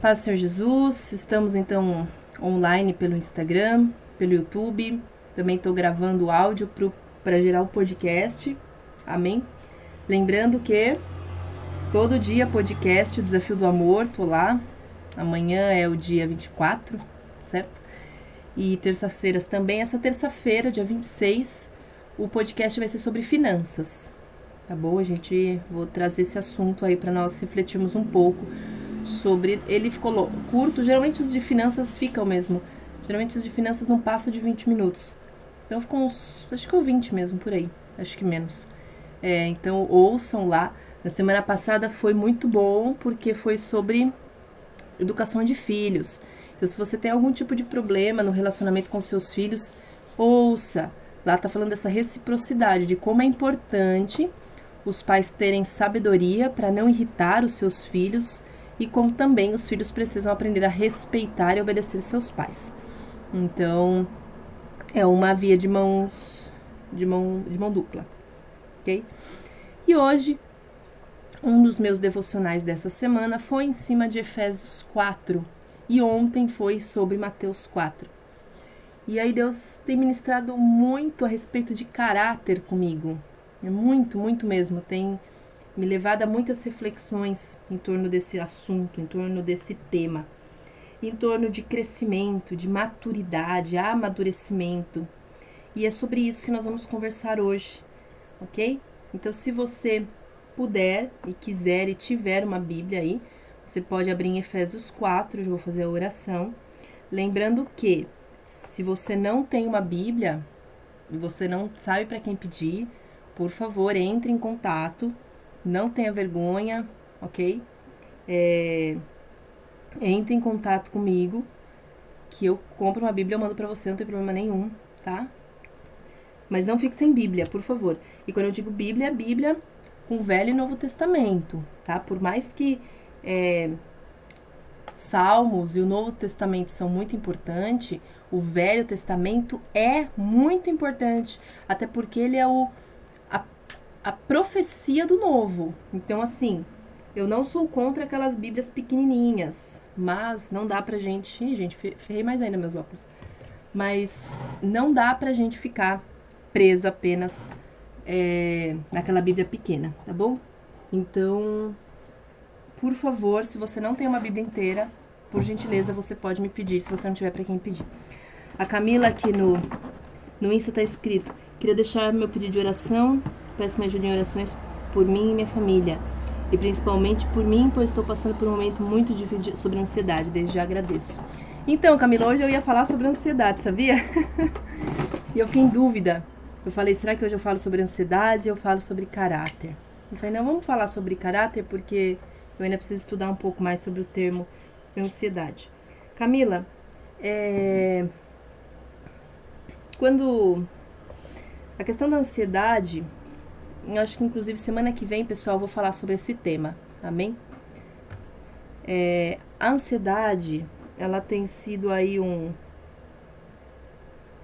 Paz Senhor Jesus, estamos então online pelo Instagram, pelo YouTube. Também estou gravando áudio para gerar o podcast. Amém? Lembrando que todo dia podcast, o Desafio do Amor, tô lá. Amanhã é o dia 24, certo? E terças-feiras também. Essa terça-feira, dia 26, o podcast vai ser sobre finanças. Tá bom? A gente vou trazer esse assunto aí para nós refletirmos um pouco sobre. Ele ficou curto, geralmente os de finanças ficam mesmo. Geralmente os de finanças não passam de 20 minutos. Então ficou uns. Acho que é 20 mesmo, por aí. Acho que menos. É, então ouçam lá. Na semana passada foi muito bom porque foi sobre educação de filhos. Então, se você tem algum tipo de problema no relacionamento com seus filhos, ouça. Lá tá falando dessa reciprocidade, de como é importante os pais terem sabedoria para não irritar os seus filhos e como também os filhos precisam aprender a respeitar e obedecer seus pais. Então, é uma via de mãos de mão de mão dupla, ok? E hoje um dos meus devocionais dessa semana foi em cima de Efésios 4 e ontem foi sobre Mateus 4. E aí Deus tem ministrado muito a respeito de caráter comigo. É muito, muito mesmo. Tem me levado a muitas reflexões em torno desse assunto, em torno desse tema, em torno de crescimento, de maturidade, amadurecimento. E é sobre isso que nós vamos conversar hoje, ok? Então, se você puder e quiser e tiver uma Bíblia aí, você pode abrir em Efésios 4, eu vou fazer a oração. Lembrando que, se você não tem uma Bíblia e você não sabe para quem pedir, por favor, entre em contato não tenha vergonha, ok? É, entre em contato comigo, que eu compro uma Bíblia e mando para você, não tem problema nenhum, tá? Mas não fique sem Bíblia, por favor. E quando eu digo Bíblia, é Bíblia com Velho e Novo Testamento, tá? Por mais que é, Salmos e o Novo Testamento são muito importantes, o Velho Testamento é muito importante, até porque ele é o a profecia do novo. Então, assim, eu não sou contra aquelas bíblias pequenininhas, mas não dá pra gente. Ih, gente, ferrei mais ainda meus óculos. Mas não dá pra gente ficar preso apenas é, naquela bíblia pequena, tá bom? Então, por favor, se você não tem uma bíblia inteira, por gentileza, você pode me pedir, se você não tiver para quem pedir. A Camila aqui no, no Insta tá escrito: queria deixar meu pedido de oração Peço me ajude em orações por mim e minha família. E principalmente por mim, pois estou passando por um momento muito difícil sobre ansiedade. Desde já agradeço. Então, Camila, hoje eu ia falar sobre ansiedade, sabia? e eu fiquei em dúvida. Eu falei, será que hoje eu falo sobre ansiedade eu falo sobre caráter? Eu falei, não, vamos falar sobre caráter porque eu ainda preciso estudar um pouco mais sobre o termo ansiedade. Camila, é... quando a questão da ansiedade eu acho que inclusive semana que vem, pessoal, eu vou falar sobre esse tema. Amém? É, a ansiedade, ela tem sido aí um.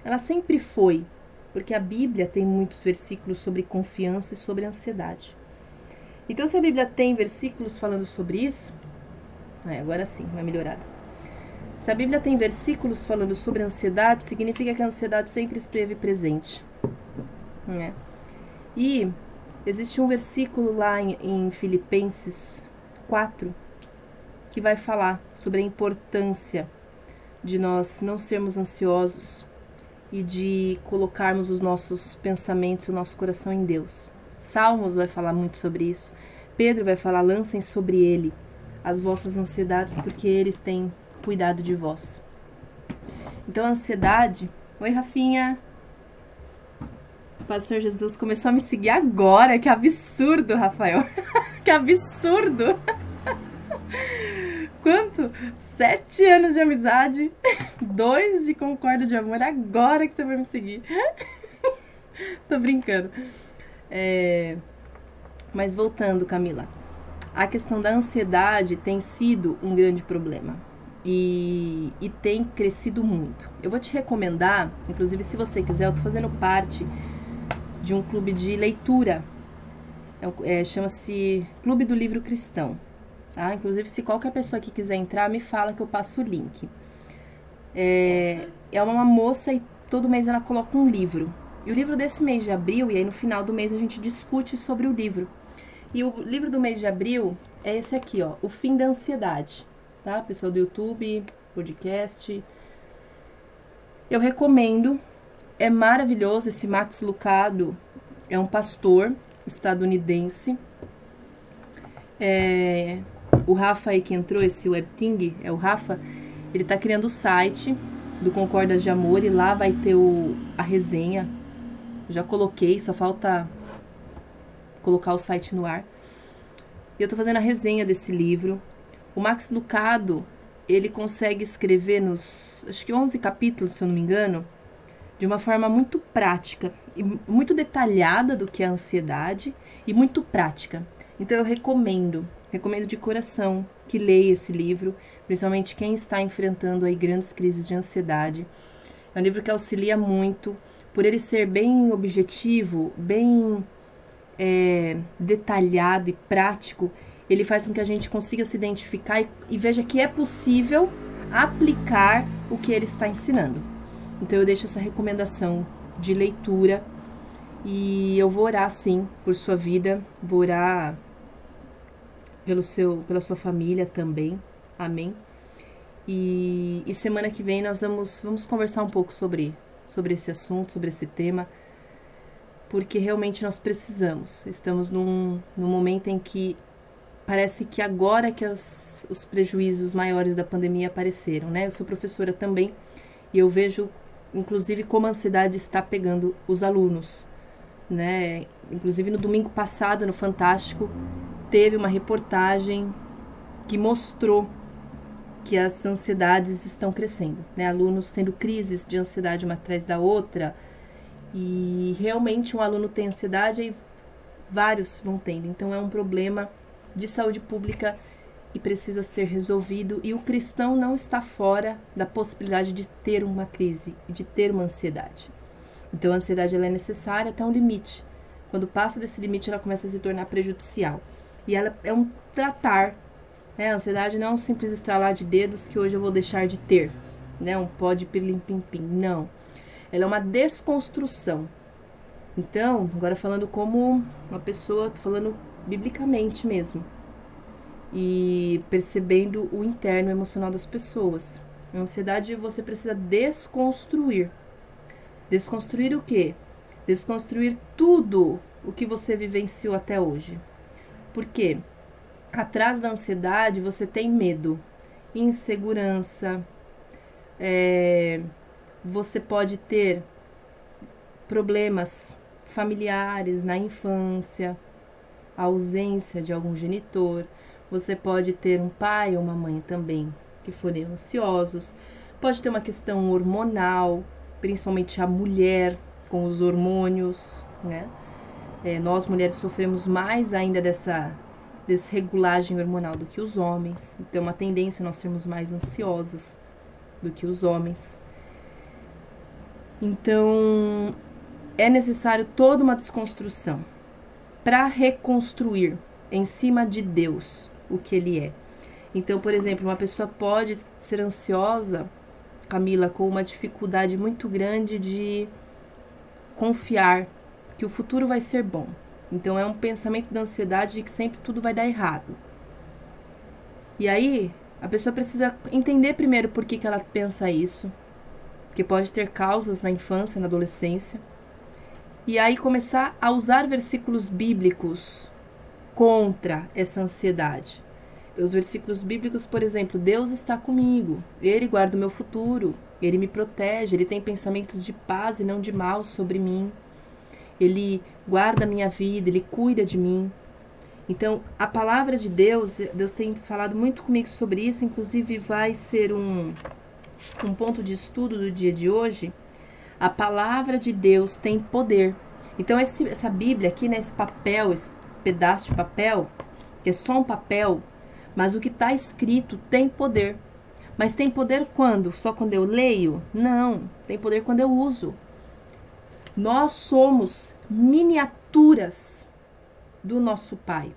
Ela sempre foi, porque a Bíblia tem muitos versículos sobre confiança e sobre ansiedade. Então, se a Bíblia tem versículos falando sobre isso, é, agora sim, vai melhorada. Se a Bíblia tem versículos falando sobre ansiedade, significa que a ansiedade sempre esteve presente. Né? E Existe um versículo lá em, em Filipenses 4 que vai falar sobre a importância de nós não sermos ansiosos e de colocarmos os nossos pensamentos, o nosso coração em Deus. Salmos vai falar muito sobre isso. Pedro vai falar: lancem sobre ele as vossas ansiedades, porque ele tem cuidado de vós. Então, a ansiedade. Oi, Rafinha. Senhor Jesus começou a me seguir agora. Que absurdo, Rafael. que absurdo. Quanto? Sete anos de amizade, dois de concórdia de amor. Agora que você vai me seguir. Tô brincando. É... Mas voltando, Camila. A questão da ansiedade tem sido um grande problema. E, e tem crescido muito. Eu vou te recomendar, inclusive se você quiser, eu tô fazendo parte de um clube de leitura. É, é, Chama-se Clube do Livro Cristão. Tá? Inclusive, se qualquer pessoa que quiser entrar, me fala que eu passo o link. É, é uma moça e todo mês ela coloca um livro. E o livro desse mês de abril, e aí no final do mês a gente discute sobre o livro. E o livro do mês de abril é esse aqui, ó, O Fim da Ansiedade, tá? Pessoal do YouTube, podcast. Eu recomendo, é maravilhoso esse Max Lucado, é um pastor estadunidense. É, o Rafa aí que entrou, esse WebTing, é o Rafa, ele tá criando o site do Concordas de Amor e lá vai ter o, a resenha. Já coloquei, só falta colocar o site no ar. E eu tô fazendo a resenha desse livro. O Max Lucado, ele consegue escrever nos, acho que 11 capítulos, se eu não me engano, de uma forma muito prática e muito detalhada do que é a ansiedade e muito prática. Então eu recomendo, recomendo de coração que leia esse livro, principalmente quem está enfrentando aí grandes crises de ansiedade. É um livro que auxilia muito, por ele ser bem objetivo, bem é, detalhado e prático, ele faz com que a gente consiga se identificar e, e veja que é possível aplicar o que ele está ensinando. Então eu deixo essa recomendação de leitura e eu vou orar sim por sua vida, vou orar pelo seu, pela sua família também. Amém. E, e semana que vem nós vamos, vamos conversar um pouco sobre, sobre esse assunto, sobre esse tema, porque realmente nós precisamos. Estamos num, num momento em que parece que agora que as, os prejuízos maiores da pandemia apareceram, né? Eu sou professora também e eu vejo, inclusive, como a ansiedade está pegando os alunos, né? Inclusive no domingo passado, no Fantástico, teve uma reportagem que mostrou que as ansiedades estão crescendo, né? Alunos tendo crises de ansiedade uma atrás da outra. E realmente um aluno tem ansiedade e vários vão tendo. Então é um problema de saúde pública e precisa ser resolvido. E o cristão não está fora da possibilidade de ter uma crise e de ter uma ansiedade. Então a ansiedade ela é necessária até um limite. Quando passa desse limite, ela começa a se tornar prejudicial. E ela é um tratar né? A ansiedade não é um simples estralar de dedos que hoje eu vou deixar de ter, né? Um pó de pirlim-pim-pim. Não. Ela é uma desconstrução. Então, agora falando como uma pessoa, falando biblicamente mesmo. E percebendo o interno emocional das pessoas. A ansiedade você precisa desconstruir. Desconstruir o quê? Desconstruir tudo o que você vivenciou até hoje. Por quê? atrás da ansiedade você tem medo, insegurança, é, você pode ter problemas familiares na infância, ausência de algum genitor, você pode ter um pai ou uma mãe também que forem ansiosos, pode ter uma questão hormonal, principalmente a mulher com os hormônios, né? É, nós mulheres sofremos mais ainda dessa desregulagem hormonal do que os homens. Então, uma tendência a nós sermos mais ansiosas do que os homens. Então, é necessário toda uma desconstrução para reconstruir em cima de Deus o que ele é. Então, por exemplo, uma pessoa pode ser ansiosa, Camila, com uma dificuldade muito grande de confiar que o futuro vai ser bom. Então é um pensamento da ansiedade de que sempre tudo vai dar errado. E aí, a pessoa precisa entender primeiro por que, que ela pensa isso, que pode ter causas na infância, na adolescência. E aí começar a usar versículos bíblicos contra essa ansiedade. Os versículos bíblicos, por exemplo, Deus está comigo, Ele guarda o meu futuro, Ele me protege, Ele tem pensamentos de paz e não de mal sobre mim. Ele guarda a minha vida, ele cuida de mim. Então, a palavra de Deus, Deus tem falado muito comigo sobre isso, inclusive vai ser um, um ponto de estudo do dia de hoje. A palavra de Deus tem poder. Então, esse, essa Bíblia aqui, né, papel, esse pedaço de papel, que é só um papel, mas o que está escrito tem poder. Mas tem poder quando? Só quando eu leio? Não, tem poder quando eu uso. Nós somos miniaturas do nosso Pai.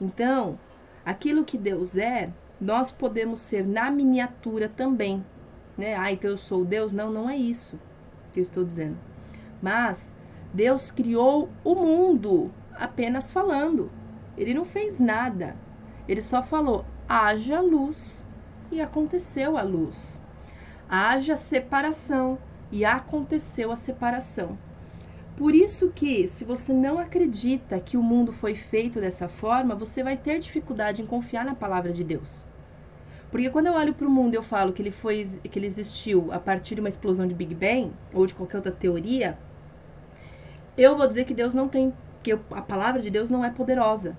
Então, aquilo que Deus é, nós podemos ser na miniatura também. Né? Ah, então eu sou Deus? Não, não é isso que eu estou dizendo. Mas Deus criou o mundo apenas falando. Ele não fez nada. Ele só falou: haja luz. E aconteceu a luz. Haja separação. E aconteceu a separação. Por isso que, se você não acredita que o mundo foi feito dessa forma, você vai ter dificuldade em confiar na palavra de Deus. Porque quando eu olho para o mundo e eu falo que ele foi que ele existiu a partir de uma explosão de Big Bang ou de qualquer outra teoria, eu vou dizer que Deus não tem, que a palavra de Deus não é poderosa.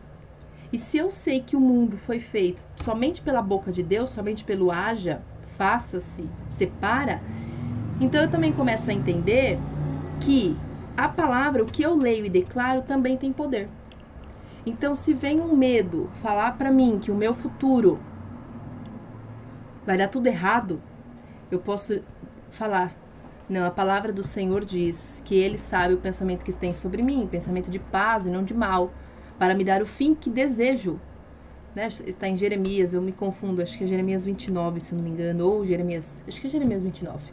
E se eu sei que o mundo foi feito somente pela boca de Deus, somente pelo haja, faça-se, separa, então eu também começo a entender que a palavra, o que eu leio e declaro, também tem poder. Então, se vem um medo falar para mim que o meu futuro vai dar tudo errado, eu posso falar: não, a palavra do Senhor diz que Ele sabe o pensamento que tem sobre mim, pensamento de paz e não de mal, para me dar o fim que desejo. Né? Está em Jeremias, eu me confundo, acho que é Jeremias 29, se não me engano, ou Jeremias, acho que é Jeremias 29.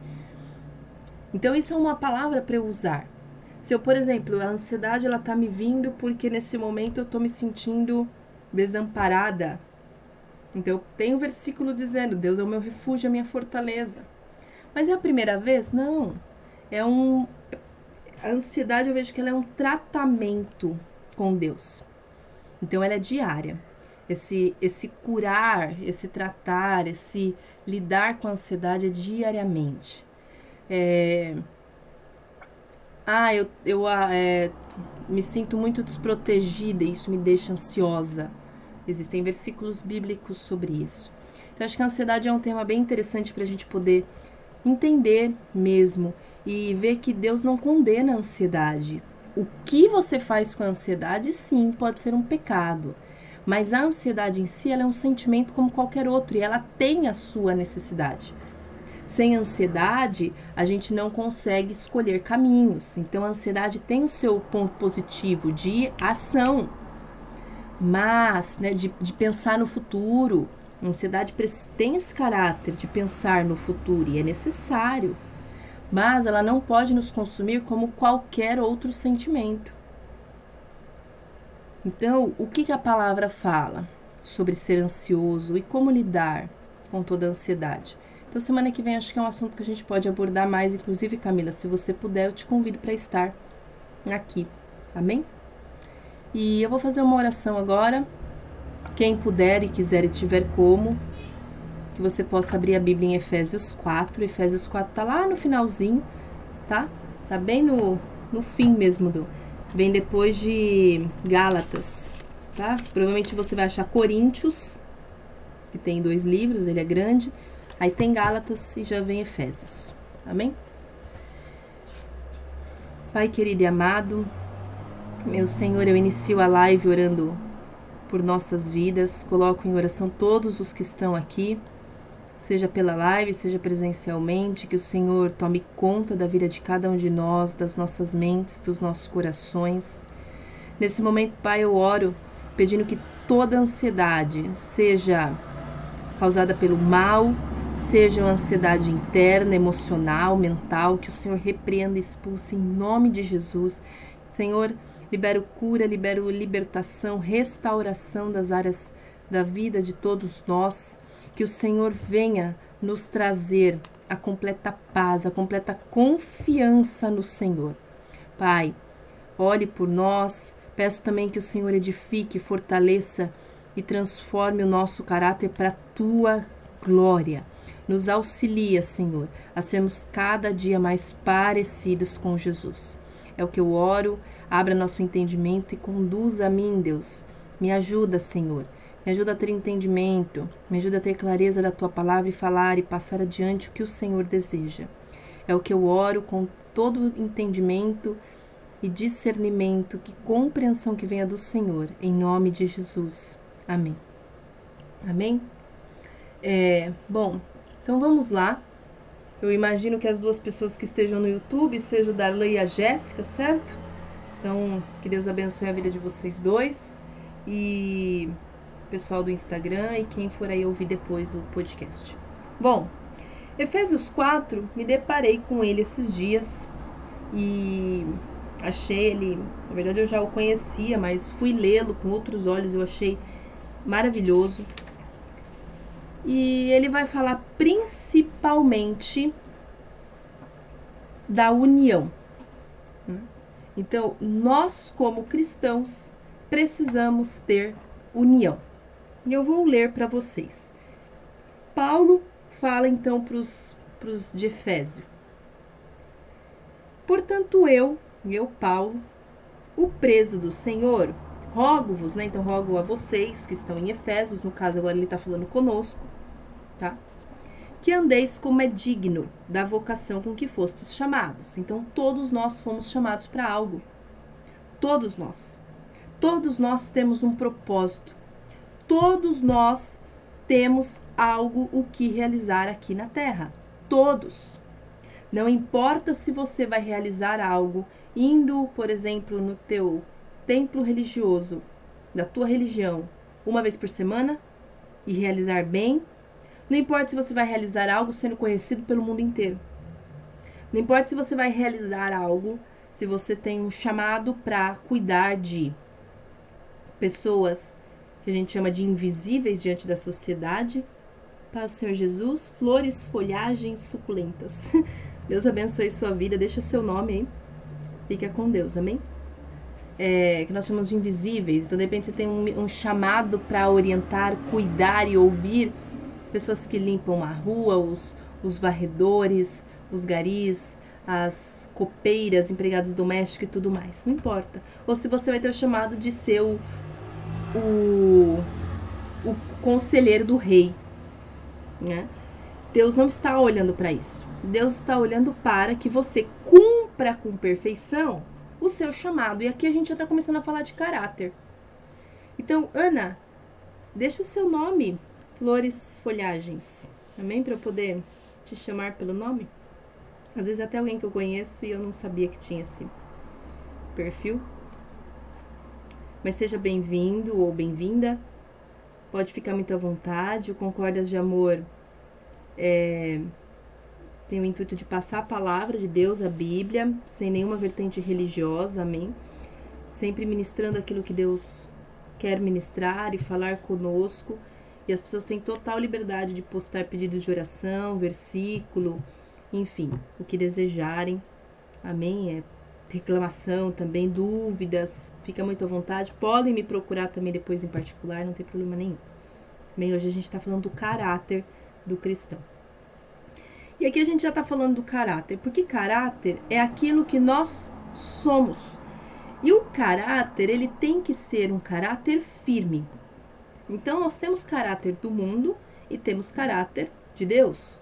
Então isso é uma palavra para eu usar. Se eu, por exemplo, a ansiedade ela tá me vindo porque nesse momento eu tô me sentindo desamparada. Então tem um versículo dizendo: Deus é o meu refúgio, a minha fortaleza. Mas é a primeira vez? Não. É um. A ansiedade eu vejo que ela é um tratamento com Deus. Então ela é diária. Esse, esse curar, esse tratar, esse lidar com a ansiedade é diariamente. É, ah, eu, eu ah, é, me sinto muito desprotegida e isso me deixa ansiosa. Existem versículos bíblicos sobre isso. Então, acho que a ansiedade é um tema bem interessante para a gente poder entender mesmo e ver que Deus não condena a ansiedade. O que você faz com a ansiedade, sim, pode ser um pecado. Mas a ansiedade em si ela é um sentimento como qualquer outro e ela tem a sua necessidade. Sem ansiedade, a gente não consegue escolher caminhos. Então, a ansiedade tem o seu ponto positivo de ação, mas né, de, de pensar no futuro, a ansiedade tem esse caráter de pensar no futuro e é necessário, mas ela não pode nos consumir como qualquer outro sentimento. Então, o que, que a palavra fala sobre ser ansioso e como lidar com toda a ansiedade? Então, semana que vem acho que é um assunto que a gente pode abordar mais. Inclusive, Camila, se você puder, eu te convido para estar aqui. Amém? E eu vou fazer uma oração agora quem puder e quiser e tiver como, que você possa abrir a Bíblia em Efésios 4. Efésios 4 tá lá no finalzinho, tá? Tá bem no, no fim mesmo do. Vem depois de Gálatas, tá? Provavelmente você vai achar Coríntios, que tem dois livros, ele é grande. Aí tem Gálatas e já vem Efésios. Amém? Pai querido e amado, meu Senhor, eu inicio a live orando por nossas vidas. Coloco em oração todos os que estão aqui, seja pela live, seja presencialmente, que o Senhor tome conta da vida de cada um de nós, das nossas mentes, dos nossos corações. Nesse momento, Pai, eu oro pedindo que toda ansiedade seja causada pelo mal, seja uma ansiedade interna, emocional, mental, que o Senhor repreenda e expulse em nome de Jesus. Senhor, Libero cura, libero libertação, restauração das áreas da vida de todos nós. Que o Senhor venha nos trazer a completa paz, a completa confiança no Senhor. Pai, olhe por nós. Peço também que o Senhor edifique, fortaleça e transforme o nosso caráter para a tua glória. Nos auxilia, Senhor, a sermos cada dia mais parecidos com Jesus. É o que eu oro Abra nosso entendimento e conduza a mim, Deus. Me ajuda, Senhor. Me ajuda a ter entendimento. Me ajuda a ter clareza da tua palavra e falar e passar adiante o que o Senhor deseja. É o que eu oro com todo entendimento e discernimento, que compreensão que venha do Senhor, em nome de Jesus. Amém. Amém? É, bom, então vamos lá. Eu imagino que as duas pessoas que estejam no YouTube sejam o Darley e a Jéssica, certo? Então, que Deus abençoe a vida de vocês dois. E pessoal do Instagram e quem for aí ouvir depois o podcast. Bom, Efésios 4, me deparei com ele esses dias e achei ele, na verdade eu já o conhecia, mas fui lê-lo com outros olhos, eu achei maravilhoso. E ele vai falar principalmente da união. Então, nós como cristãos precisamos ter união. E eu vou ler para vocês. Paulo fala então para os de Efésio. Portanto, eu, eu, Paulo, o preso do Senhor, rogo-vos, né? Então, rogo a vocês que estão em Efésios, no caso, agora ele está falando conosco, tá? Que andeis como é digno da vocação com que fostes chamados. Então, todos nós fomos chamados para algo. Todos nós. Todos nós temos um propósito. Todos nós temos algo o que realizar aqui na Terra. Todos. Não importa se você vai realizar algo indo, por exemplo, no teu templo religioso da tua religião uma vez por semana e realizar bem. Não importa se você vai realizar algo sendo conhecido pelo mundo inteiro. Não importa se você vai realizar algo, se você tem um chamado para cuidar de pessoas que a gente chama de invisíveis diante da sociedade. Paz, Senhor Jesus, flores, folhagens suculentas. Deus abençoe sua vida, deixa seu nome aí. Fica com Deus, amém? É, que nós chamamos de invisíveis. Então, de repente, você tem um, um chamado para orientar, cuidar e ouvir pessoas que limpam a rua, os, os varredores, os garis, as copeiras, empregados domésticos e tudo mais. Não importa. Ou se você vai ter o chamado de ser o, o, o conselheiro do rei. Né? Deus não está olhando para isso. Deus está olhando para que você cumpra com perfeição o seu chamado. E aqui a gente já está começando a falar de caráter. Então, Ana, deixa o seu nome, Flores Folhagens. Amém? Para eu poder te chamar pelo nome. Às vezes até alguém que eu conheço e eu não sabia que tinha esse perfil. Mas seja bem-vindo ou bem-vinda. Pode ficar muito à vontade. O Concordas de Amor é, tem o intuito de passar a palavra de Deus, a Bíblia, sem nenhuma vertente religiosa, amém? Sempre ministrando aquilo que Deus quer ministrar e falar conosco. E as pessoas têm total liberdade de postar pedidos de oração, versículo, enfim, o que desejarem. Amém? É reclamação também, dúvidas, fica muito à vontade. Podem me procurar também depois em particular, não tem problema nenhum. Bem, hoje a gente está falando do caráter do cristão. E aqui a gente já está falando do caráter, porque caráter é aquilo que nós somos. E o caráter, ele tem que ser um caráter firme. Então, nós temos caráter do mundo e temos caráter de Deus.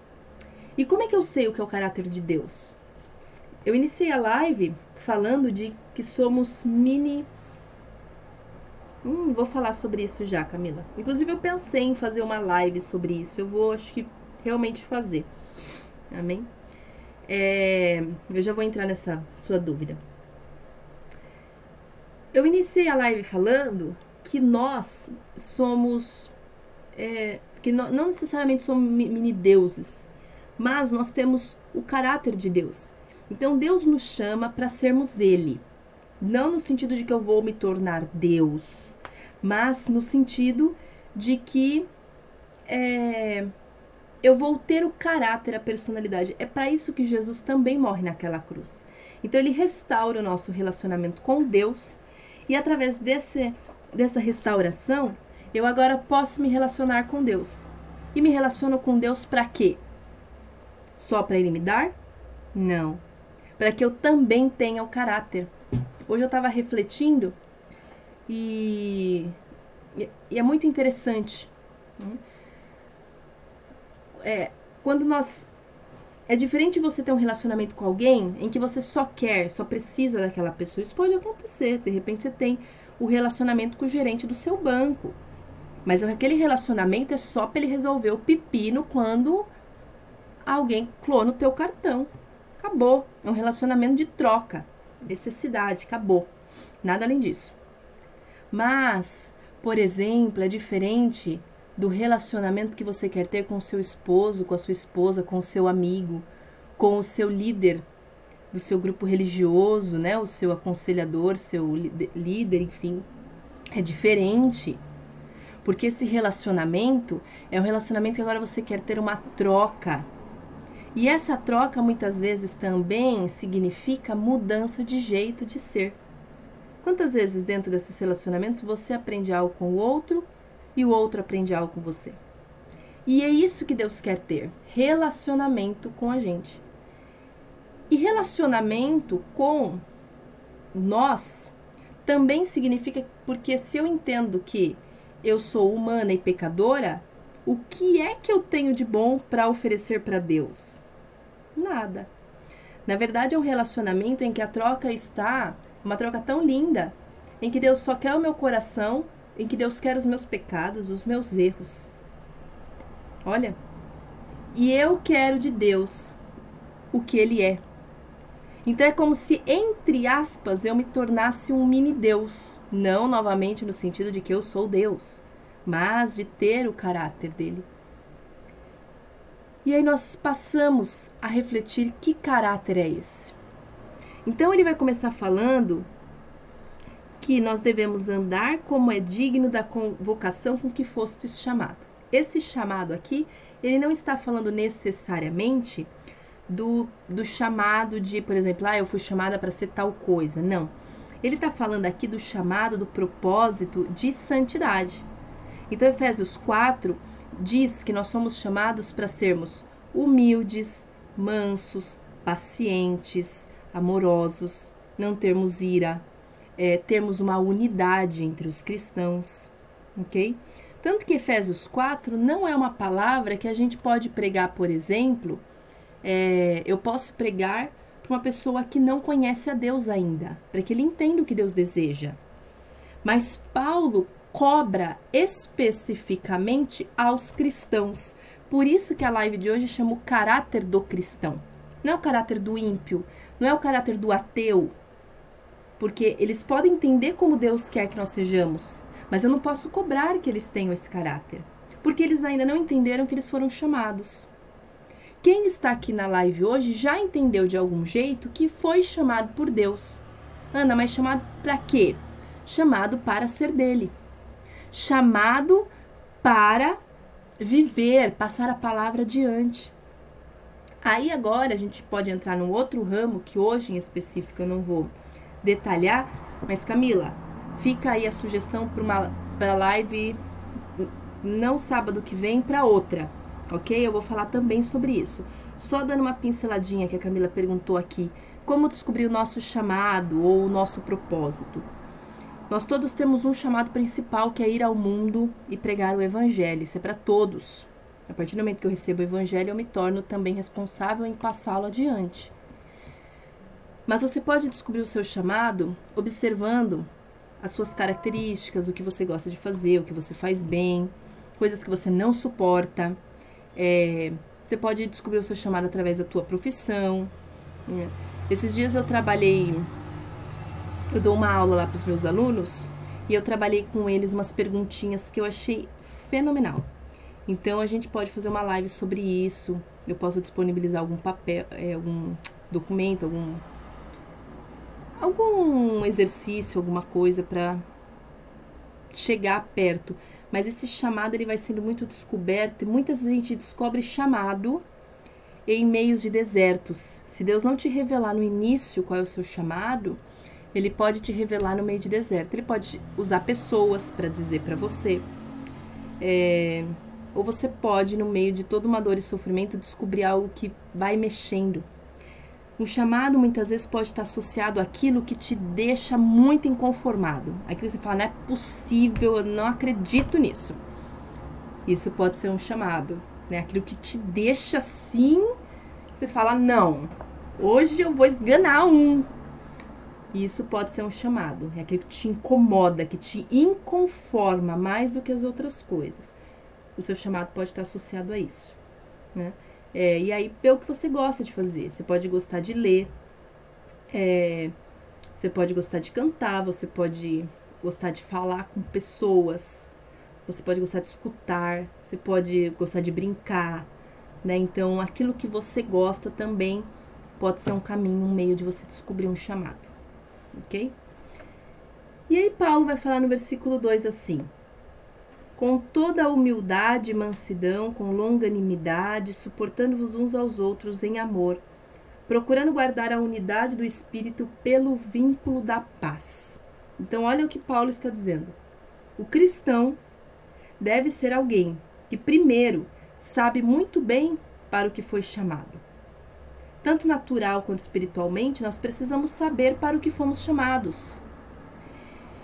E como é que eu sei o que é o caráter de Deus? Eu iniciei a live falando de que somos mini. Hum, vou falar sobre isso já, Camila. Inclusive, eu pensei em fazer uma live sobre isso. Eu vou, acho que, realmente fazer. Amém? É, eu já vou entrar nessa sua dúvida. Eu iniciei a live falando que nós somos. É, que no, não necessariamente somos mini deuses, mas nós temos o caráter de Deus. Então Deus nos chama para sermos Ele. Não no sentido de que eu vou me tornar Deus, mas no sentido de que é, eu vou ter o caráter, a personalidade. É para isso que Jesus também morre naquela cruz. Então ele restaura o nosso relacionamento com Deus e através desse, dessa restauração, eu agora posso me relacionar com Deus. E me relaciono com Deus para quê? Só para ele me dar? Não para que eu também tenha o caráter. Hoje eu estava refletindo e, e, é muito interessante. Né? É, quando nós. É diferente você ter um relacionamento com alguém em que você só quer, só precisa daquela pessoa. Isso pode acontecer. De repente você tem o relacionamento com o gerente do seu banco. Mas aquele relacionamento é só para ele resolver o pepino quando alguém clona o teu cartão. Acabou. É um relacionamento de troca, necessidade, acabou. Nada além disso. Mas por exemplo, é diferente do relacionamento que você quer ter com o seu esposo, com a sua esposa, com o seu amigo, com o seu líder do seu grupo religioso, né, o seu aconselhador, seu líder, enfim. É diferente. Porque esse relacionamento é um relacionamento que agora você quer ter uma troca. E essa troca muitas vezes também significa mudança de jeito de ser. Quantas vezes dentro desses relacionamentos você aprende algo com o outro e o outro aprende algo com você? E é isso que Deus quer ter: relacionamento com a gente. E relacionamento com nós também significa porque se eu entendo que eu sou humana e pecadora, o que é que eu tenho de bom para oferecer para Deus? Nada. Na verdade, é um relacionamento em que a troca está uma troca tão linda, em que Deus só quer o meu coração, em que Deus quer os meus pecados, os meus erros. Olha, e eu quero de Deus o que Ele é. Então é como se, entre aspas, eu me tornasse um mini Deus. Não novamente no sentido de que eu sou Deus, mas de ter o caráter dele. E aí nós passamos a refletir que caráter é esse. Então ele vai começar falando que nós devemos andar como é digno da convocação com que fostes chamado. Esse chamado aqui, ele não está falando necessariamente do, do chamado de, por exemplo, ah, eu fui chamada para ser tal coisa. Não. Ele está falando aqui do chamado, do propósito de santidade. Então, Efésios 4 diz que nós somos chamados para sermos humildes, mansos, pacientes, amorosos, não termos ira, é, termos uma unidade entre os cristãos, ok? Tanto que Efésios 4 não é uma palavra que a gente pode pregar, por exemplo, é, eu posso pregar para uma pessoa que não conhece a Deus ainda, para que ele entenda o que Deus deseja. Mas Paulo cobra especificamente aos cristãos. Por isso que a live de hoje chama o caráter do cristão. Não é o caráter do ímpio, não é o caráter do ateu. Porque eles podem entender como Deus quer que nós sejamos, mas eu não posso cobrar que eles tenham esse caráter, porque eles ainda não entenderam que eles foram chamados. Quem está aqui na live hoje já entendeu de algum jeito que foi chamado por Deus. Ana, mas chamado para quê? Chamado para ser dele. Chamado para viver, passar a palavra adiante. Aí agora a gente pode entrar num outro ramo que hoje em específico eu não vou detalhar, mas Camila, fica aí a sugestão para uma para live não sábado que vem para outra, ok? Eu vou falar também sobre isso. Só dando uma pinceladinha que a Camila perguntou aqui, como descobrir o nosso chamado ou o nosso propósito? Nós todos temos um chamado principal que é ir ao mundo e pregar o evangelho. Isso é para todos. A partir do momento que eu recebo o evangelho, eu me torno também responsável em passá-lo adiante. Mas você pode descobrir o seu chamado observando as suas características, o que você gosta de fazer, o que você faz bem, coisas que você não suporta. É, você pode descobrir o seu chamado através da tua profissão. Né? Esses dias eu trabalhei, eu dou uma aula lá para os meus alunos e eu trabalhei com eles umas perguntinhas que eu achei fenomenal. Então a gente pode fazer uma live sobre isso. Eu posso disponibilizar algum papel, é, algum documento, algum algum exercício, alguma coisa para chegar perto. Mas esse chamado ele vai sendo muito descoberto e muitas vezes a gente descobre chamado em meios de desertos. Se Deus não te revelar no início qual é o seu chamado, ele pode te revelar no meio de deserto. Ele pode usar pessoas para dizer para você. É, ou você pode, no meio de toda uma dor e sofrimento, descobrir algo que vai mexendo. Um chamado muitas vezes pode estar associado àquilo que te deixa muito inconformado. Aquilo que você fala, não é possível, eu não acredito nisso. Isso pode ser um chamado, né? Aquilo que te deixa assim, você fala, não, hoje eu vou esganar um. Isso pode ser um chamado, é aquilo que te incomoda, que te inconforma mais do que as outras coisas o seu chamado pode estar associado a isso. Né? É, e aí, vê o que você gosta de fazer. Você pode gostar de ler, é, você pode gostar de cantar, você pode gostar de falar com pessoas, você pode gostar de escutar, você pode gostar de brincar, né? Então, aquilo que você gosta também pode ser um caminho, um meio de você descobrir um chamado, ok? E aí, Paulo vai falar no versículo 2 assim: Com toda a humildade e mansidão, com longanimidade, suportando-vos uns aos outros em amor, procurando guardar a unidade do espírito pelo vínculo da paz. Então, olha o que Paulo está dizendo. O cristão deve ser alguém que, primeiro, sabe muito bem para o que foi chamado. Tanto natural quanto espiritualmente, nós precisamos saber para o que fomos chamados.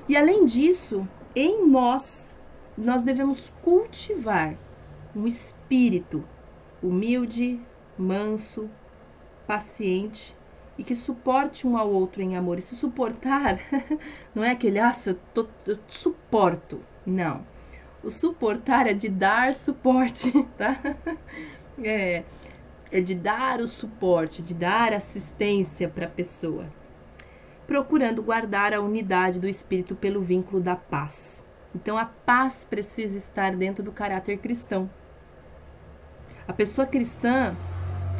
E além disso, em nós, nós devemos cultivar um espírito humilde, manso, paciente e que suporte um ao outro em amor. E se suportar não é aquele, ah, eu, tô, eu suporto. Não. O suportar é de dar suporte, tá? É, é de dar o suporte, de dar assistência para a pessoa. Procurando guardar a unidade do espírito pelo vínculo da paz. Então a paz precisa estar dentro do caráter cristão. A pessoa cristã,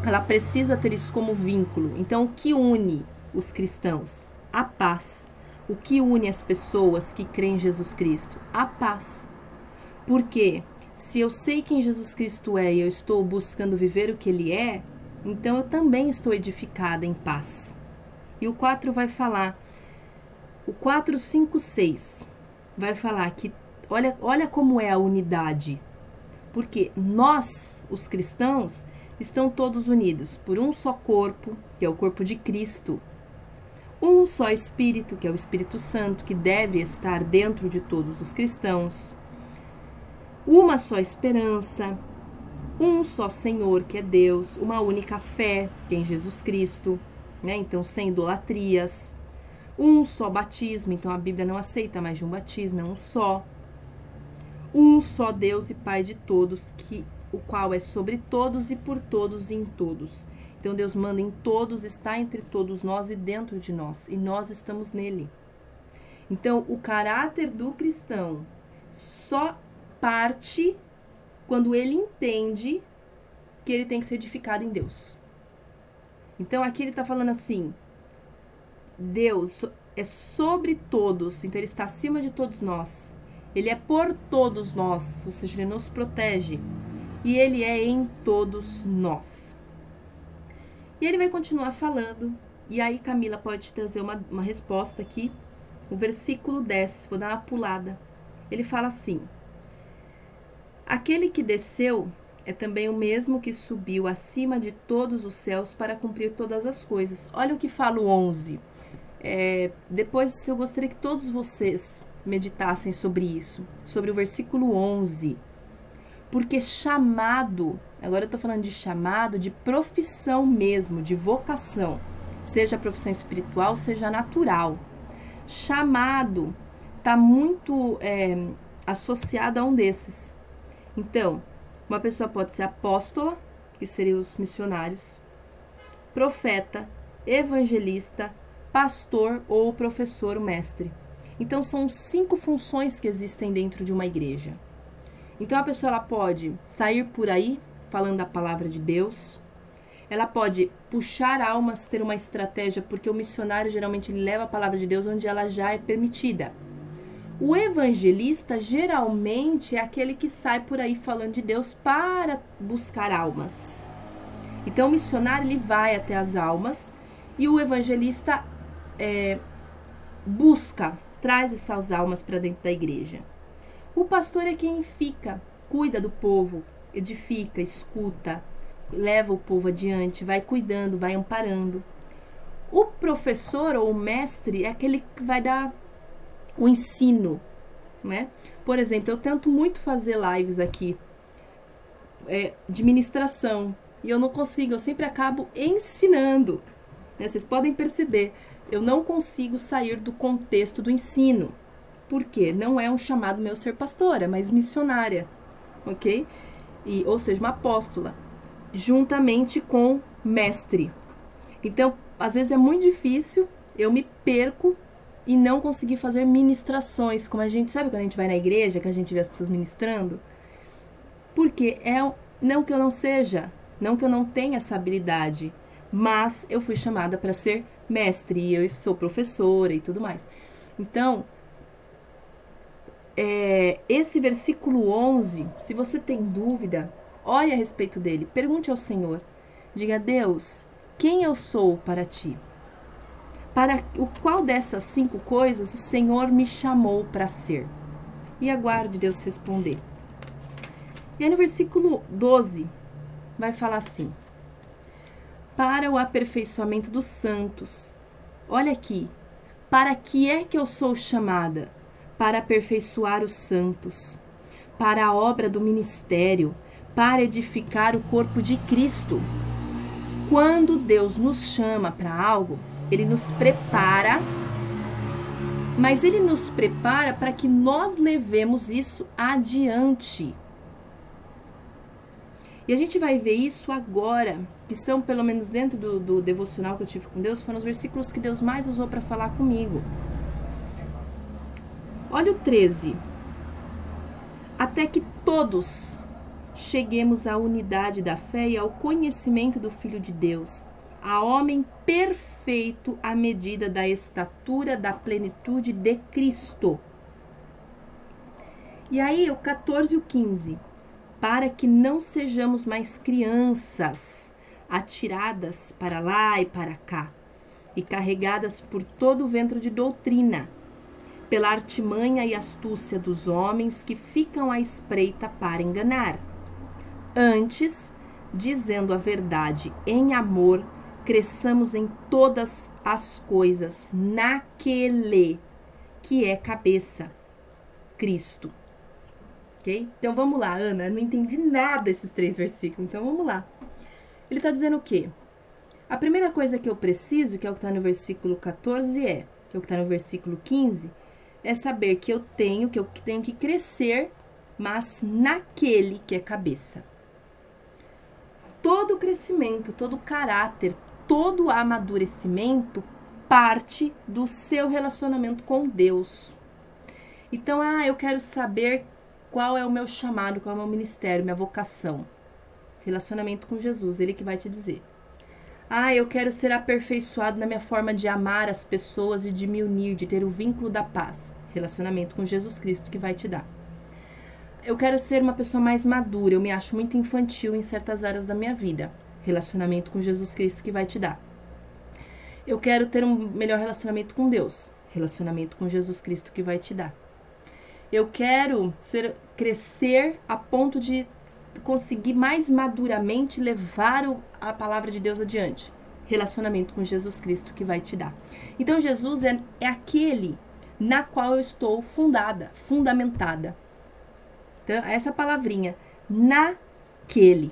ela precisa ter isso como vínculo. Então o que une os cristãos? A paz. O que une as pessoas que creem em Jesus Cristo? A paz. Porque se eu sei quem Jesus Cristo é e eu estou buscando viver o que ele é, então eu também estou edificada em paz. E o 4 vai falar, o 4, 5, 6 vai falar que, olha, olha como é a unidade. Porque nós, os cristãos, estão todos unidos por um só corpo, que é o corpo de Cristo. Um só Espírito, que é o Espírito Santo, que deve estar dentro de todos os cristãos uma só esperança, um só Senhor, que é Deus, uma única fé, que é em Jesus Cristo, né? Então, sem idolatrias. Um só batismo, então a Bíblia não aceita mais de um batismo, é um só. Um só Deus e Pai de todos, que o qual é sobre todos e por todos e em todos. Então Deus manda em todos, está entre todos nós e dentro de nós, e nós estamos nele. Então, o caráter do cristão só parte quando ele entende que ele tem que ser edificado em Deus. Então aqui ele está falando assim: Deus é sobre todos, então ele está acima de todos nós. Ele é por todos nós, ou seja, ele nos protege. E ele é em todos nós. E ele vai continuar falando. E aí, Camila pode trazer uma, uma resposta aqui. O versículo 10, vou dar uma pulada. Ele fala assim: Aquele que desceu é também o mesmo que subiu acima de todos os céus para cumprir todas as coisas. Olha o que fala o 11. É, depois eu gostaria que todos vocês meditassem sobre isso, sobre o versículo 11. Porque chamado, agora eu estou falando de chamado, de profissão mesmo, de vocação, seja profissão espiritual, seja natural. Chamado está muito é, associado a um desses. Então, uma pessoa pode ser apóstola, que seriam os missionários, profeta, evangelista, pastor ou professor, mestre. Então, são cinco funções que existem dentro de uma igreja. Então, a pessoa ela pode sair por aí falando a palavra de Deus, ela pode puxar almas, ter uma estratégia, porque o missionário geralmente leva a palavra de Deus onde ela já é permitida. O evangelista geralmente é aquele que sai por aí falando de Deus para buscar almas. Então, o missionário ele vai até as almas e o evangelista é, busca, traz essas almas para dentro da igreja. O pastor é quem fica, cuida do povo, edifica, escuta, leva o povo adiante, vai cuidando, vai amparando. O professor ou o mestre é aquele que vai dar o ensino, né? Por exemplo, eu tento muito fazer lives aqui é, de ministração e eu não consigo, eu sempre acabo ensinando. Né? Vocês podem perceber, eu não consigo sair do contexto do ensino. porque Não é um chamado meu ser pastora, mas missionária, ok? E, ou seja, uma apóstola, juntamente com mestre. Então, às vezes é muito difícil, eu me perco e não conseguir fazer ministrações, como a gente sabe quando a gente vai na igreja, que a gente vê as pessoas ministrando? Porque é não que eu não seja, não que eu não tenha essa habilidade, mas eu fui chamada para ser mestre e eu sou professora e tudo mais. Então, é, esse versículo 11, se você tem dúvida, olhe a respeito dele, pergunte ao Senhor. Diga, Deus, quem eu sou para ti? Para o qual dessas cinco coisas o Senhor me chamou para ser? E aguarde Deus responder. E aí no versículo 12 vai falar assim: Para o aperfeiçoamento dos santos. Olha aqui. Para que é que eu sou chamada? Para aperfeiçoar os santos, para a obra do ministério, para edificar o corpo de Cristo. Quando Deus nos chama para algo, ele nos prepara, mas ele nos prepara para que nós levemos isso adiante. E a gente vai ver isso agora, que são pelo menos dentro do, do devocional que eu tive com Deus, foram os versículos que Deus mais usou para falar comigo. Olha o 13. Até que todos cheguemos à unidade da fé e ao conhecimento do Filho de Deus, a homem perfeito à medida da estatura da plenitude de Cristo. E aí, o 14 e o 15 para que não sejamos mais crianças atiradas para lá e para cá e carregadas por todo o vento de doutrina, pela artimanha e astúcia dos homens que ficam à espreita para enganar. Antes, dizendo a verdade em amor, cresçamos em todas as coisas naquele que é cabeça, Cristo ok? Então vamos lá, Ana, não entendi nada desses três versículos, então vamos lá. Ele está dizendo o quê? A primeira coisa que eu preciso, que é o que está no versículo 14, é, que é o que está no versículo 15, é saber que eu tenho, que eu tenho que crescer, mas naquele que é cabeça. Todo crescimento, todo caráter, todo amadurecimento parte do seu relacionamento com Deus. Então, ah, eu quero saber qual é o meu chamado, qual é o meu ministério, minha vocação? Relacionamento com Jesus, ele que vai te dizer. Ah, eu quero ser aperfeiçoado na minha forma de amar as pessoas e de me unir, de ter o vínculo da paz. Relacionamento com Jesus Cristo que vai te dar. Eu quero ser uma pessoa mais madura, eu me acho muito infantil em certas áreas da minha vida. Relacionamento com Jesus Cristo que vai te dar. Eu quero ter um melhor relacionamento com Deus. Relacionamento com Jesus Cristo que vai te dar. Eu quero ser, crescer a ponto de conseguir mais maduramente levar o, a palavra de Deus adiante. Relacionamento com Jesus Cristo que vai te dar. Então, Jesus é, é aquele na qual eu estou fundada, fundamentada. Então, essa palavrinha, naquele.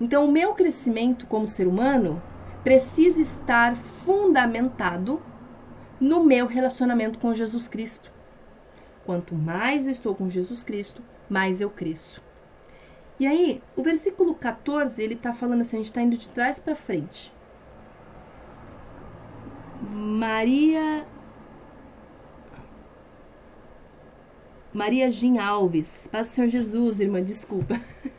Então, o meu crescimento como ser humano precisa estar fundamentado no meu relacionamento com Jesus Cristo. Quanto mais eu estou com Jesus Cristo, mais eu cresço. E aí, o versículo 14, ele está falando assim, a gente está indo de trás para frente. Maria Maria Jean Alves. Paz Senhor Jesus, irmã, desculpa.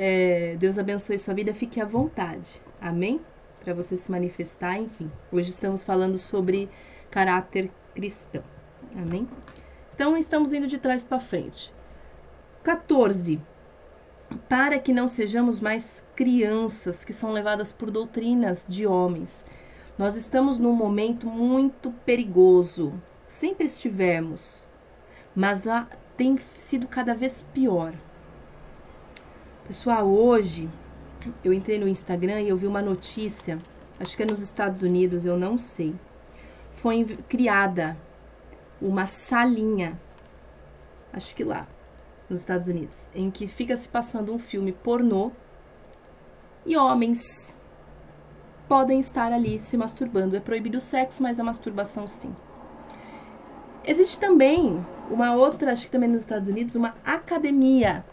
É, Deus abençoe sua vida, fique à vontade. Amém? Para você se manifestar, enfim. Hoje estamos falando sobre caráter cristão. Amém? Então, estamos indo de trás para frente. 14. Para que não sejamos mais crianças que são levadas por doutrinas de homens. Nós estamos num momento muito perigoso. Sempre estivemos, mas a, tem sido cada vez pior. Pessoal, hoje eu entrei no Instagram e eu vi uma notícia, acho que é nos Estados Unidos, eu não sei. Foi criada uma salinha, acho que lá, nos Estados Unidos, em que fica se passando um filme pornô e homens podem estar ali se masturbando. É proibido o sexo, mas a masturbação sim. Existe também uma outra, acho que também nos Estados Unidos, uma academia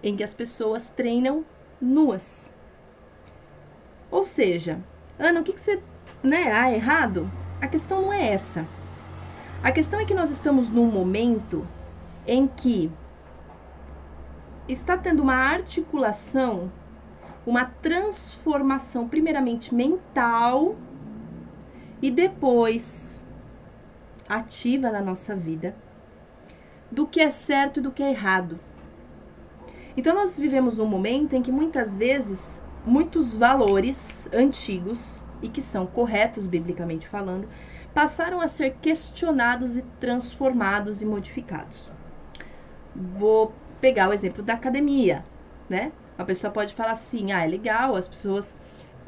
em que as pessoas treinam nuas. Ou seja, Ana, o que, que você. Né? Ah, errado? A questão não é essa. A questão é que nós estamos num momento em que está tendo uma articulação, uma transformação, primeiramente mental e depois ativa na nossa vida, do que é certo e do que é errado. Então nós vivemos um momento em que muitas vezes muitos valores antigos e que são corretos biblicamente falando, passaram a ser questionados e transformados e modificados. Vou pegar o exemplo da academia, né? Uma pessoa pode falar assim: "Ah, é legal, as pessoas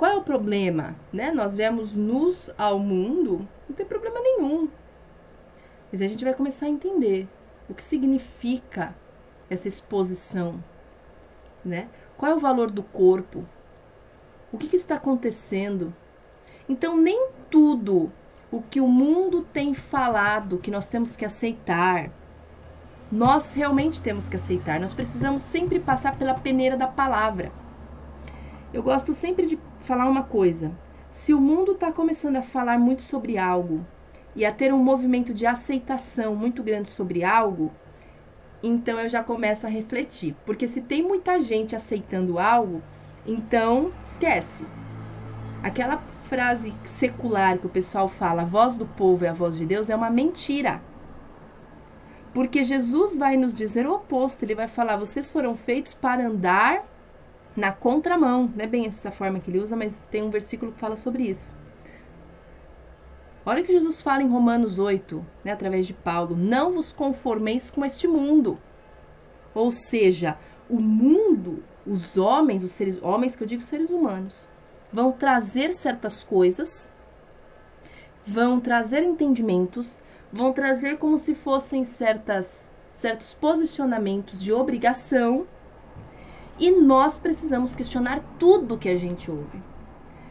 qual é o problema, né? Nós viemos nus ao mundo, não tem problema nenhum. Mas a gente vai começar a entender o que significa essa exposição, né? Qual é o valor do corpo? O que, que está acontecendo? Então, nem tudo o que o mundo tem falado que nós temos que aceitar, nós realmente temos que aceitar. Nós precisamos sempre passar pela peneira da palavra. Eu gosto sempre de falar uma coisa. Se o mundo está começando a falar muito sobre algo e a ter um movimento de aceitação muito grande sobre algo, então eu já começo a refletir. Porque se tem muita gente aceitando algo, então esquece. Aquela frase secular que o pessoal fala, a voz do povo é a voz de Deus, é uma mentira. Porque Jesus vai nos dizer o oposto, ele vai falar: vocês foram feitos para andar na contramão. Não é bem essa forma que ele usa, mas tem um versículo que fala sobre isso. Olha o que Jesus fala em Romanos 8, né, através de Paulo: Não vos conformeis com este mundo. Ou seja, o mundo, os homens, os seres homens que eu digo seres humanos, vão trazer certas coisas, vão trazer entendimentos, vão trazer como se fossem certas certos posicionamentos de obrigação, e nós precisamos questionar tudo que a gente ouve.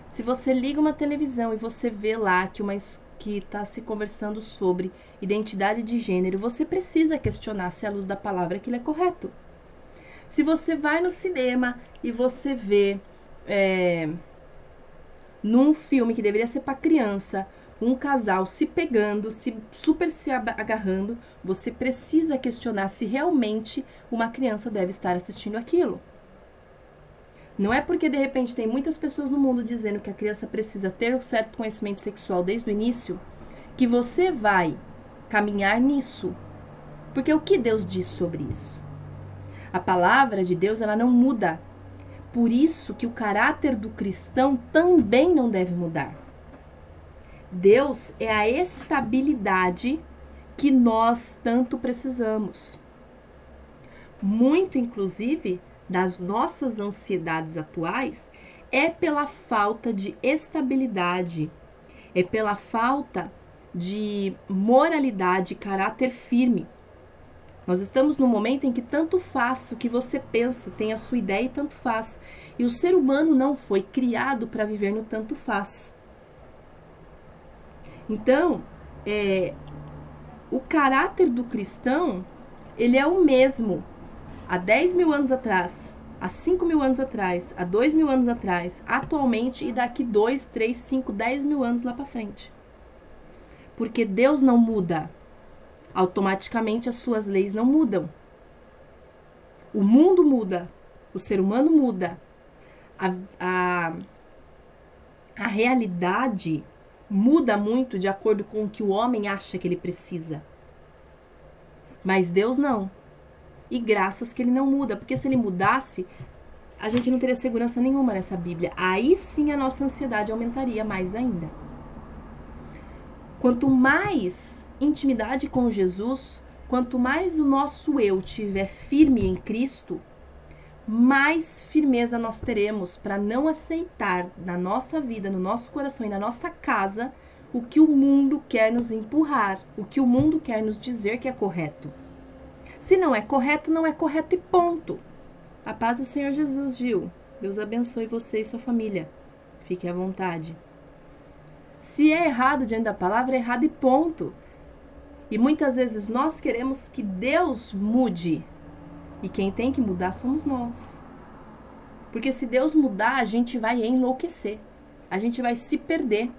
Se você liga uma televisão e você vê lá que uma que está se conversando sobre identidade de gênero, você precisa questionar se à luz da palavra aquilo é correto. Se você vai no cinema e você vê é, num filme que deveria ser para criança, um casal se pegando, se super se agarrando, você precisa questionar se realmente uma criança deve estar assistindo aquilo. Não é porque de repente tem muitas pessoas no mundo dizendo que a criança precisa ter um certo conhecimento sexual desde o início que você vai caminhar nisso. Porque o que Deus diz sobre isso? A palavra de Deus, ela não muda. Por isso que o caráter do cristão também não deve mudar. Deus é a estabilidade que nós tanto precisamos. Muito, inclusive, das nossas ansiedades atuais é pela falta de estabilidade, é pela falta de moralidade, caráter firme. Nós estamos num momento em que tanto faz o que você pensa, tem a sua ideia e tanto faz. E o ser humano não foi criado para viver no tanto faz. Então, é, o caráter do cristão, ele é o mesmo há 10 mil anos atrás, há 5 mil anos atrás, há 2 mil anos atrás, atualmente e daqui 2, 3, 5, 10 mil anos lá para frente. Porque Deus não muda. Automaticamente as suas leis não mudam. O mundo muda, o ser humano muda, a, a, a realidade muda muito de acordo com o que o homem acha que ele precisa. Mas Deus não. E graças que ele não muda, porque se ele mudasse, a gente não teria segurança nenhuma nessa Bíblia. Aí sim a nossa ansiedade aumentaria mais ainda. Quanto mais intimidade com Jesus, quanto mais o nosso eu tiver firme em Cristo, mais firmeza nós teremos para não aceitar na nossa vida, no nosso coração e na nossa casa o que o mundo quer nos empurrar, o que o mundo quer nos dizer que é correto. Se não é correto, não é correto e ponto. A paz do Senhor Jesus, Gil. Deus abençoe você e sua família. Fique à vontade. Se é errado diante da palavra, é errado e ponto. E muitas vezes nós queremos que Deus mude. E quem tem que mudar somos nós. Porque se Deus mudar, a gente vai enlouquecer. A gente vai se perder.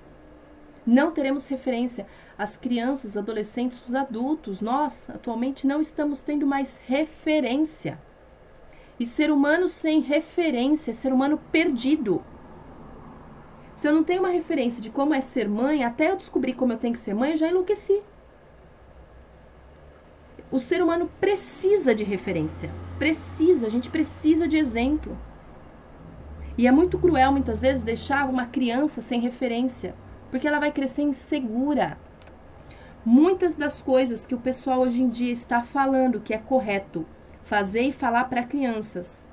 Não teremos referência. As crianças, os adolescentes, os adultos, nós atualmente não estamos tendo mais referência. E ser humano sem referência, ser humano perdido. Se eu não tenho uma referência de como é ser mãe, até eu descobrir como eu tenho que ser mãe, eu já enlouqueci. O ser humano precisa de referência. Precisa, a gente precisa de exemplo. E é muito cruel muitas vezes deixar uma criança sem referência, porque ela vai crescer insegura. Muitas das coisas que o pessoal hoje em dia está falando que é correto fazer e falar para crianças,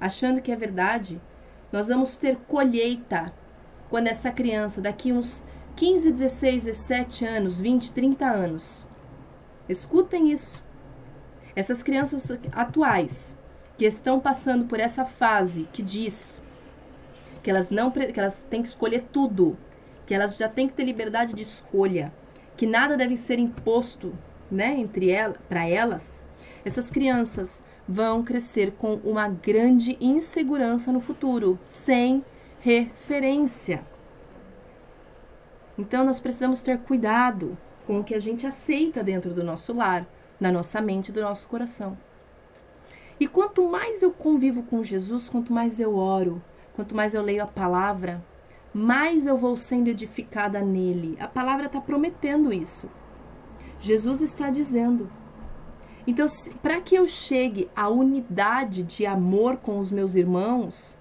achando que é verdade, nós vamos ter colheita quando essa criança, daqui uns 15, 16, 17 anos, 20, 30 anos, Escutem isso. Essas crianças atuais que estão passando por essa fase que diz que elas não que elas têm que escolher tudo, que elas já têm que ter liberdade de escolha, que nada deve ser imposto, né, entre elas, para elas. Essas crianças vão crescer com uma grande insegurança no futuro, sem referência. Então nós precisamos ter cuidado com o que a gente aceita dentro do nosso lar, na nossa mente do nosso coração. E quanto mais eu convivo com Jesus, quanto mais eu oro, quanto mais eu leio a palavra, mais eu vou sendo edificada nele. A palavra está prometendo isso. Jesus está dizendo. Então, para que eu chegue à unidade de amor com os meus irmãos,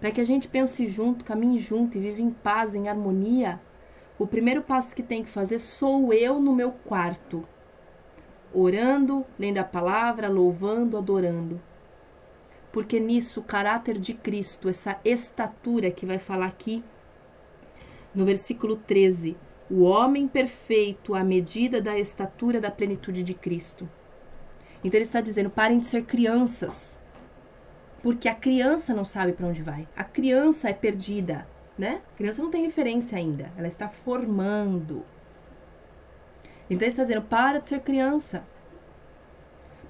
para que a gente pense junto, caminhe junto e viva em paz, em harmonia, o primeiro passo que tem que fazer sou eu no meu quarto, orando, lendo a palavra, louvando, adorando. Porque nisso o caráter de Cristo, essa estatura que vai falar aqui no versículo 13, o homem perfeito à medida da estatura da plenitude de Cristo. Então ele está dizendo: parem de ser crianças, porque a criança não sabe para onde vai, a criança é perdida, né? A criança não tem referência ainda, ela está formando. Então está dizendo: para de ser criança.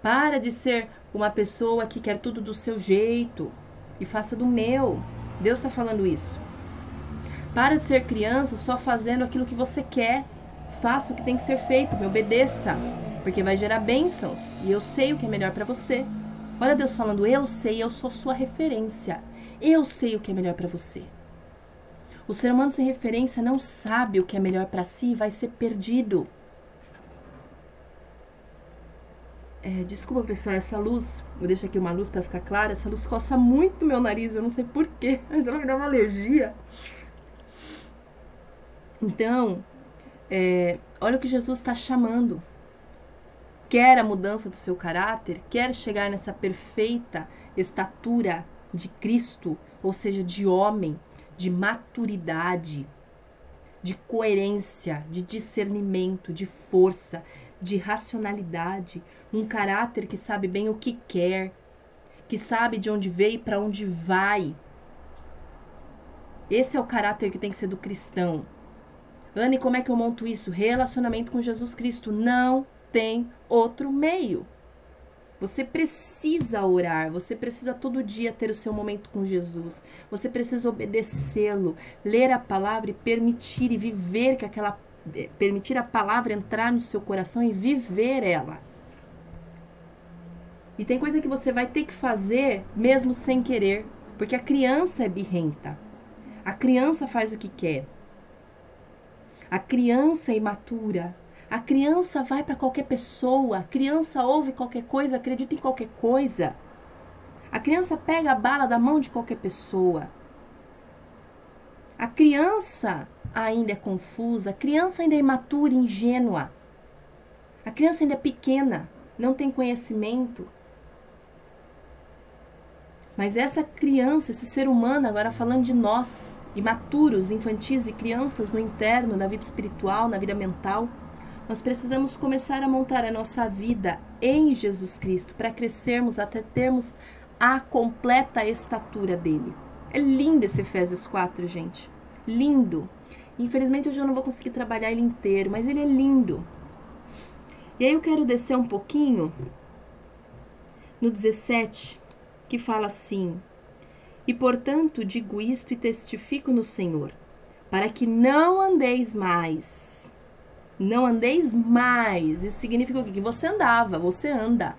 Para de ser uma pessoa que quer tudo do seu jeito e faça do meu. Deus está falando isso. Para de ser criança só fazendo aquilo que você quer. Faça o que tem que ser feito, me obedeça, porque vai gerar bênçãos e eu sei o que é melhor para você. Olha Deus falando: eu sei, eu sou sua referência. Eu sei o que é melhor para você. O ser humano sem referência não sabe o que é melhor para si e vai ser perdido. É, desculpa, pessoal, essa luz, vou deixar aqui uma luz para ficar clara. Essa luz coça muito meu nariz, eu não sei porquê, mas ela me dá uma alergia. Então, é, olha o que Jesus está chamando. Quer a mudança do seu caráter? Quer chegar nessa perfeita estatura de Cristo, ou seja, de homem? De maturidade, de coerência, de discernimento, de força, de racionalidade, um caráter que sabe bem o que quer, que sabe de onde veio e para onde vai. Esse é o caráter que tem que ser do cristão. Anne, como é que eu monto isso? Relacionamento com Jesus Cristo. Não tem outro meio. Você precisa orar, você precisa todo dia ter o seu momento com Jesus. Você precisa obedecê-lo, ler a palavra e permitir e viver que aquela eh, permitir a palavra entrar no seu coração e viver ela. E tem coisa que você vai ter que fazer mesmo sem querer, porque a criança é birrenta. A criança faz o que quer. A criança é imatura. A criança vai para qualquer pessoa, a criança ouve qualquer coisa, acredita em qualquer coisa. A criança pega a bala da mão de qualquer pessoa. A criança ainda é confusa, a criança ainda é imatura, ingênua. A criança ainda é pequena, não tem conhecimento. Mas essa criança, esse ser humano, agora falando de nós, imaturos, infantis e crianças no interno, na vida espiritual, na vida mental, nós precisamos começar a montar a nossa vida em Jesus Cristo para crescermos até termos a completa estatura dele. É lindo esse Efésios 4, gente. Lindo. Infelizmente hoje eu não vou conseguir trabalhar ele inteiro, mas ele é lindo. E aí eu quero descer um pouquinho no 17, que fala assim: E portanto digo isto e testifico no Senhor para que não andeis mais. Não andeis mais. Isso significa o quê? Que você andava, você anda.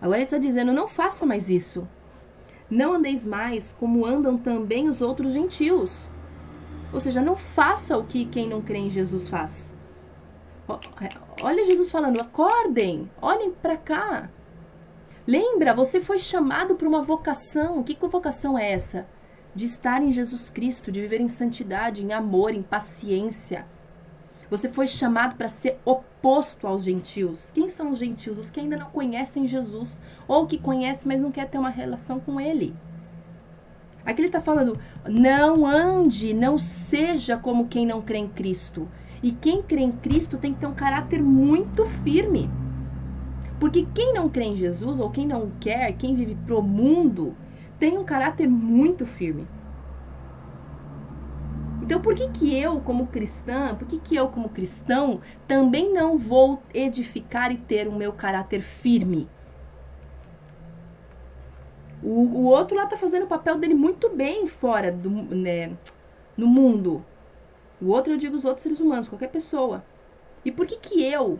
Agora ele está dizendo: não faça mais isso. Não andeis mais como andam também os outros gentios. Ou seja, não faça o que quem não crê em Jesus faz. É, olha Jesus falando: acordem, olhem para cá. Lembra, você foi chamado para uma vocação. Que vocação é essa? De estar em Jesus Cristo, de viver em santidade, em amor, em paciência. Você foi chamado para ser oposto aos gentios. Quem são os gentios? Os que ainda não conhecem Jesus, ou que conhecem, mas não quer ter uma relação com Ele. Aqui ele está falando: não ande, não seja como quem não crê em Cristo. E quem crê em Cristo tem que ter um caráter muito firme. Porque quem não crê em Jesus, ou quem não quer, quem vive pro mundo, tem um caráter muito firme. Então, por que, que eu, como cristã, por que, que eu, como cristão, também não vou edificar e ter o meu caráter firme? O, o outro lá tá fazendo o papel dele muito bem fora do, né, no mundo. O outro, eu digo os outros seres humanos, qualquer pessoa. E por que que eu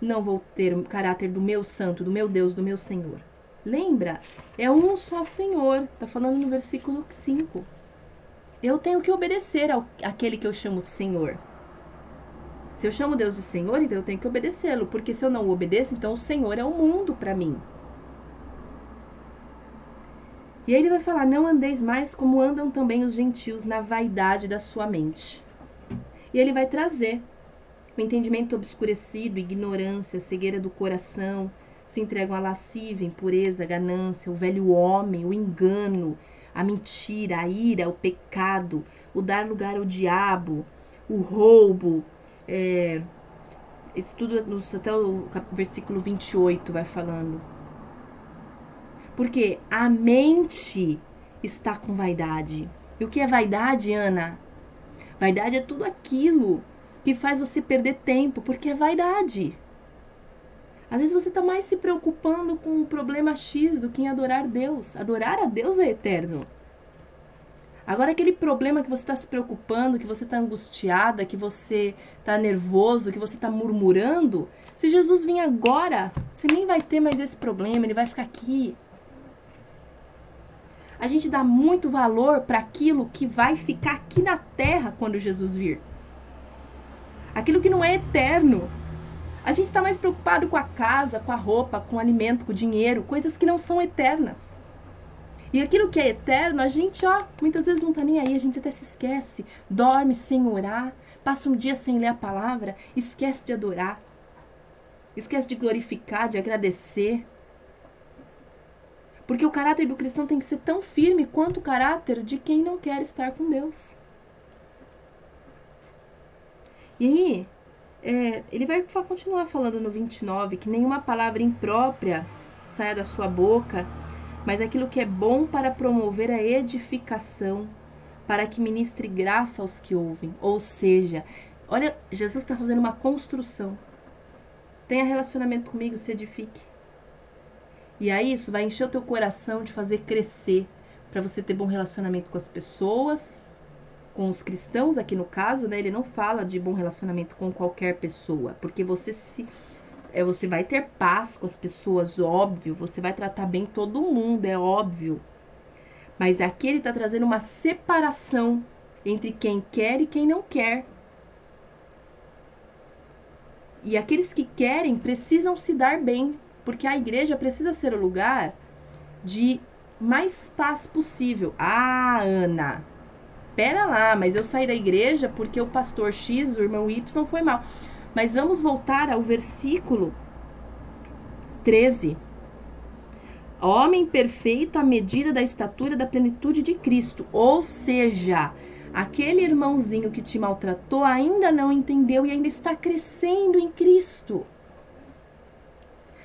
não vou ter o caráter do meu santo, do meu Deus, do meu Senhor? Lembra? É um só Senhor. Tá falando no versículo 5. Eu tenho que obedecer ao, àquele que eu chamo de Senhor. Se eu chamo Deus de Senhor, então eu tenho que obedecê-lo, porque se eu não obedeço, então o Senhor é o mundo para mim. E aí ele vai falar: Não andeis mais como andam também os gentios na vaidade da sua mente. E ele vai trazer o entendimento obscurecido, ignorância, cegueira do coração, se entregam à lascívia, impureza, ganância, o velho homem, o engano, a mentira, a ira, o pecado, o dar lugar ao diabo, o roubo. É, isso tudo até o versículo 28 vai falando. Porque a mente está com vaidade. E o que é vaidade, Ana? Vaidade é tudo aquilo que faz você perder tempo, porque é vaidade. Às vezes você está mais se preocupando com o problema X do que em adorar Deus. Adorar a Deus é eterno. Agora, aquele problema que você está se preocupando, que você está angustiada, que você está nervoso, que você está murmurando, se Jesus vir agora, você nem vai ter mais esse problema, ele vai ficar aqui. A gente dá muito valor para aquilo que vai ficar aqui na terra quando Jesus vir. Aquilo que não é eterno. A gente está mais preocupado com a casa, com a roupa, com o alimento, com o dinheiro, coisas que não são eternas. E aquilo que é eterno, a gente, ó, muitas vezes não tá nem aí, a gente até se esquece, dorme sem orar, passa um dia sem ler a palavra, esquece de adorar, esquece de glorificar, de agradecer. Porque o caráter do cristão tem que ser tão firme quanto o caráter de quem não quer estar com Deus. E aí, é, ele vai continuar falando no 29 que nenhuma palavra imprópria saia da sua boca, mas aquilo que é bom para promover a edificação, para que ministre graça aos que ouvem. Ou seja, olha, Jesus está fazendo uma construção. Tenha relacionamento comigo, se edifique. E aí isso vai encher o teu coração de fazer crescer, para você ter bom relacionamento com as pessoas, com os cristãos aqui no caso, né? Ele não fala de bom relacionamento com qualquer pessoa, porque você se é, você vai ter paz com as pessoas, óbvio, você vai tratar bem todo mundo, é óbvio. Mas aqui ele está trazendo uma separação entre quem quer e quem não quer. E aqueles que querem precisam se dar bem, porque a igreja precisa ser o lugar de mais paz possível. Ah, Ana, pera lá, mas eu saí da igreja porque o pastor X, o irmão Y, foi mal. Mas vamos voltar ao versículo 13. Homem perfeito à medida da estatura da plenitude de Cristo. Ou seja, aquele irmãozinho que te maltratou ainda não entendeu e ainda está crescendo em Cristo.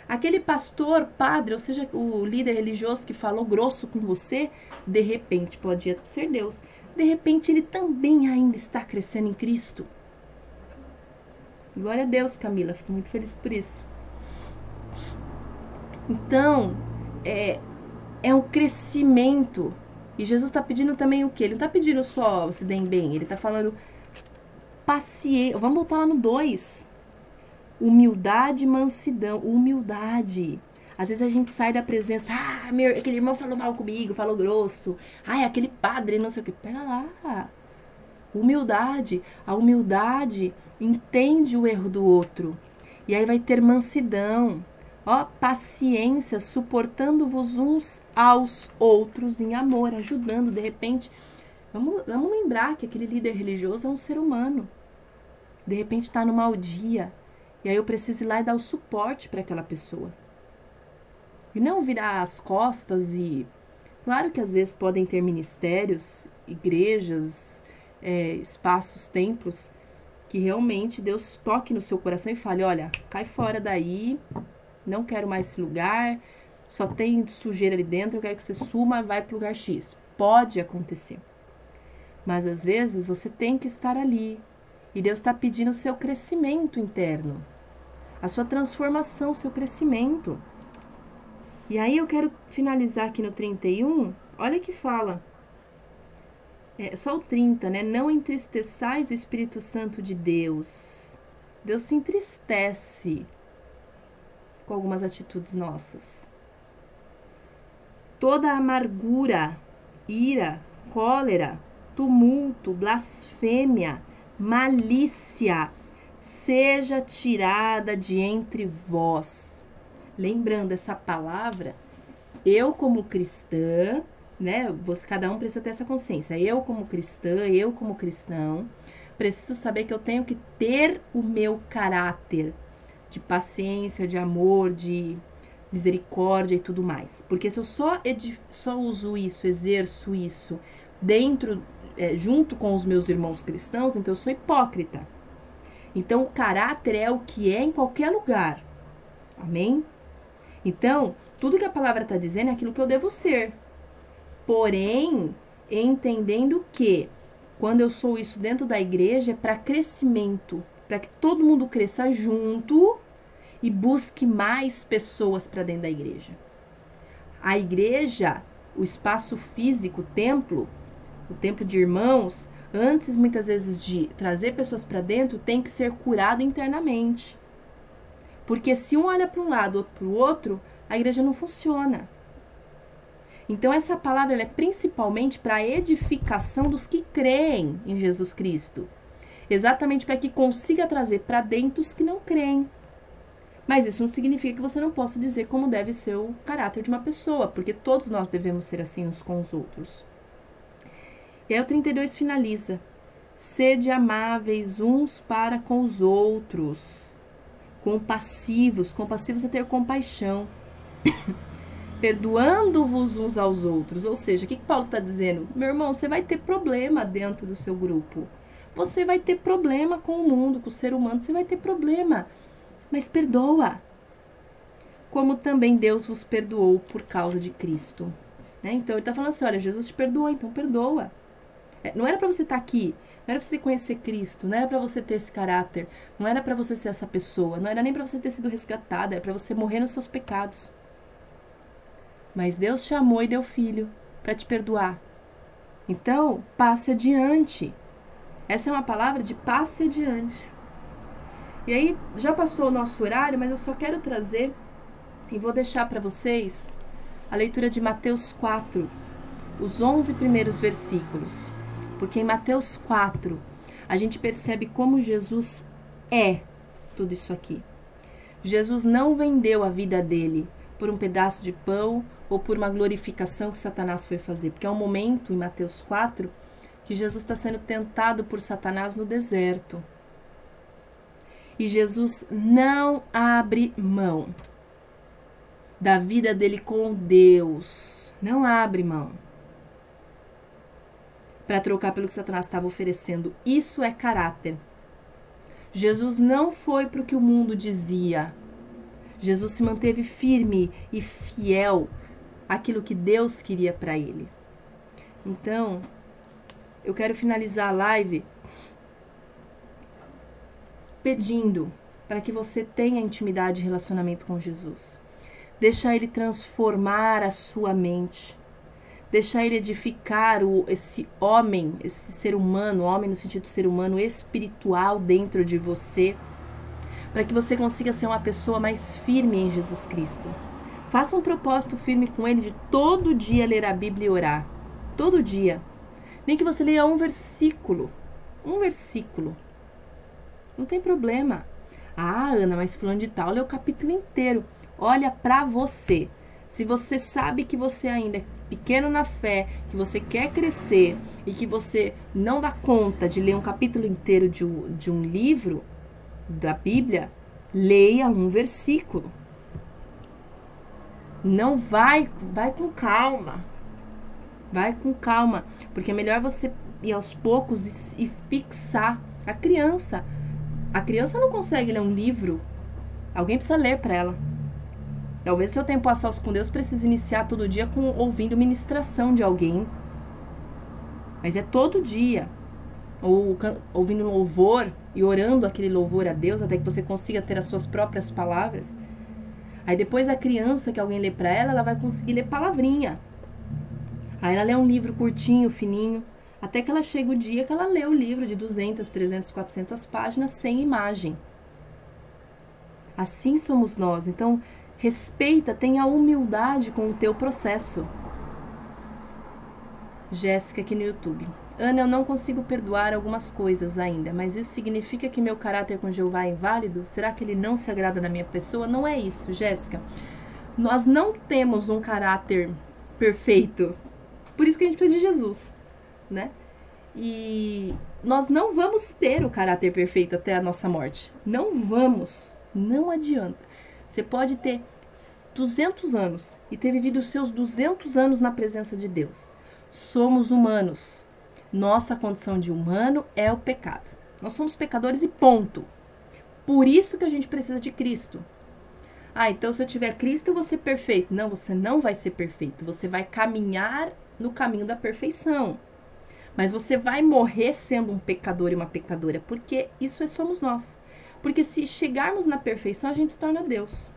Aquele pastor, padre, ou seja, o líder religioso que falou grosso com você, de repente pode ser Deus de repente ele também ainda está crescendo em Cristo. Glória a Deus, Camila, fico muito feliz por isso. Então, é, é um crescimento E Jesus está pedindo também o quê? Ele não está pedindo só se deem bem, ele está falando paciência. Vamos voltar lá no 2. Humildade mansidão. Humildade. Às vezes a gente sai da presença, ah, meu, aquele irmão falou mal comigo, falou grosso. Ai, aquele padre, não sei o que. Pera lá. Humildade. A humildade entende o erro do outro. E aí vai ter mansidão. Ó, paciência, suportando-vos uns aos outros em amor, ajudando, de repente. Vamos, vamos lembrar que aquele líder religioso é um ser humano. De repente está no mau dia. E aí eu preciso ir lá e dar o suporte para aquela pessoa. E não virar as costas e. Claro que às vezes podem ter ministérios, igrejas, é, espaços, templos, que realmente Deus toque no seu coração e fale: olha, cai fora daí, não quero mais esse lugar, só tem sujeira ali dentro, eu quero que você suma, vai para o lugar X. Pode acontecer. Mas às vezes você tem que estar ali. E Deus está pedindo o seu crescimento interno, a sua transformação, o seu crescimento. E aí eu quero finalizar aqui no 31, olha que fala. É, só o 30, né? Não entristeçais o Espírito Santo de Deus. Deus se entristece com algumas atitudes nossas. Toda amargura, ira, cólera, tumulto, blasfêmia, malícia seja tirada de entre vós. Lembrando essa palavra, eu como cristã, né? Você, cada um precisa ter essa consciência. Eu como cristã, eu como cristão, preciso saber que eu tenho que ter o meu caráter de paciência, de amor, de misericórdia e tudo mais. Porque se eu só, só uso isso, exerço isso dentro, é, junto com os meus irmãos cristãos, então eu sou hipócrita. Então o caráter é o que é em qualquer lugar. Amém? Então, tudo que a palavra está dizendo é aquilo que eu devo ser. Porém, entendendo que quando eu sou isso dentro da igreja é para crescimento, para que todo mundo cresça junto e busque mais pessoas para dentro da igreja. A igreja, o espaço físico, o templo, o templo de irmãos, antes muitas vezes de trazer pessoas para dentro, tem que ser curado internamente. Porque se um olha para um lado, outro para o outro, a igreja não funciona. Então essa palavra é principalmente para a edificação dos que creem em Jesus Cristo. Exatamente para que consiga trazer para dentro os que não creem. Mas isso não significa que você não possa dizer como deve ser o caráter de uma pessoa, porque todos nós devemos ser assim uns com os outros. E aí o 32 finaliza: Sede amáveis uns para com os outros, compassivos. Compassivos é ter compaixão, perdoando-vos uns aos outros. Ou seja, o que, que Paulo está dizendo? Meu irmão, você vai ter problema dentro do seu grupo. Você vai ter problema com o mundo, com o ser humano, você vai ter problema mas perdoa. Como também Deus vos perdoou por causa de Cristo. Né? Então ele está falando assim: olha, Jesus te perdoou, então perdoa. É, não era para você estar tá aqui, não era para você conhecer Cristo, não era para você ter esse caráter, não era para você ser essa pessoa, não era nem para você ter sido resgatada, era para você morrer nos seus pecados. Mas Deus te amou e deu filho para te perdoar. Então, passe adiante. Essa é uma palavra de passe adiante. E aí, já passou o nosso horário, mas eu só quero trazer e vou deixar para vocês a leitura de Mateus 4, os 11 primeiros versículos. Porque em Mateus 4, a gente percebe como Jesus é tudo isso aqui. Jesus não vendeu a vida dele por um pedaço de pão ou por uma glorificação que Satanás foi fazer. Porque é um momento em Mateus 4 que Jesus está sendo tentado por Satanás no deserto. E Jesus não abre mão da vida dele com Deus. Não abre mão. Para trocar pelo que Satanás estava oferecendo. Isso é caráter. Jesus não foi para o que o mundo dizia. Jesus se manteve firme e fiel àquilo que Deus queria para ele. Então, eu quero finalizar a live pedindo para que você tenha intimidade e relacionamento com Jesus. Deixa ele transformar a sua mente. Deixar ele edificar o, esse homem, esse ser humano, homem no sentido ser humano espiritual dentro de você, para que você consiga ser uma pessoa mais firme em Jesus Cristo. Faça um propósito firme com ele de todo dia ler a Bíblia e orar. Todo dia. Nem que você leia um versículo. Um versículo. Não tem problema. Ah, Ana, mas fulano de tal lê o capítulo inteiro. Olha para você. Se você sabe que você ainda é pequeno na fé, que você quer crescer e que você não dá conta de ler um capítulo inteiro de, de um livro da Bíblia, leia um versículo. Não vai, vai com calma. Vai com calma, porque é melhor você ir aos poucos e, e fixar a criança. A criança não consegue ler um livro. Alguém precisa ler para ela. Talvez seu tempo a sós com Deus precise iniciar todo dia com ouvindo ministração de alguém. Mas é todo dia. Ou ouvindo louvor e orando aquele louvor a Deus até que você consiga ter as suas próprias palavras. Aí depois a criança que alguém lê para ela, ela vai conseguir ler palavrinha. Aí ela lê um livro curtinho, fininho, até que ela chega o dia que ela lê o livro de 200, 300, 400 páginas sem imagem. Assim somos nós. Então, Respeita, tenha humildade com o teu processo. Jéssica aqui no YouTube. Ana, eu não consigo perdoar algumas coisas ainda, mas isso significa que meu caráter com Jeová é inválido? Será que ele não se agrada na minha pessoa? Não é isso, Jéssica. Nós não temos um caráter perfeito. Por isso que a gente precisa de Jesus, né? E nós não vamos ter o caráter perfeito até a nossa morte. Não vamos. Não adianta. Você pode ter 200 anos e ter vivido os seus 200 anos na presença de Deus. Somos humanos. Nossa condição de humano é o pecado. Nós somos pecadores e ponto. Por isso que a gente precisa de Cristo. Ah, então se eu tiver Cristo eu vou ser perfeito. Não, você não vai ser perfeito. Você vai caminhar no caminho da perfeição. Mas você vai morrer sendo um pecador e uma pecadora, porque isso é somos nós. Porque se chegarmos na perfeição, a gente se torna Deus.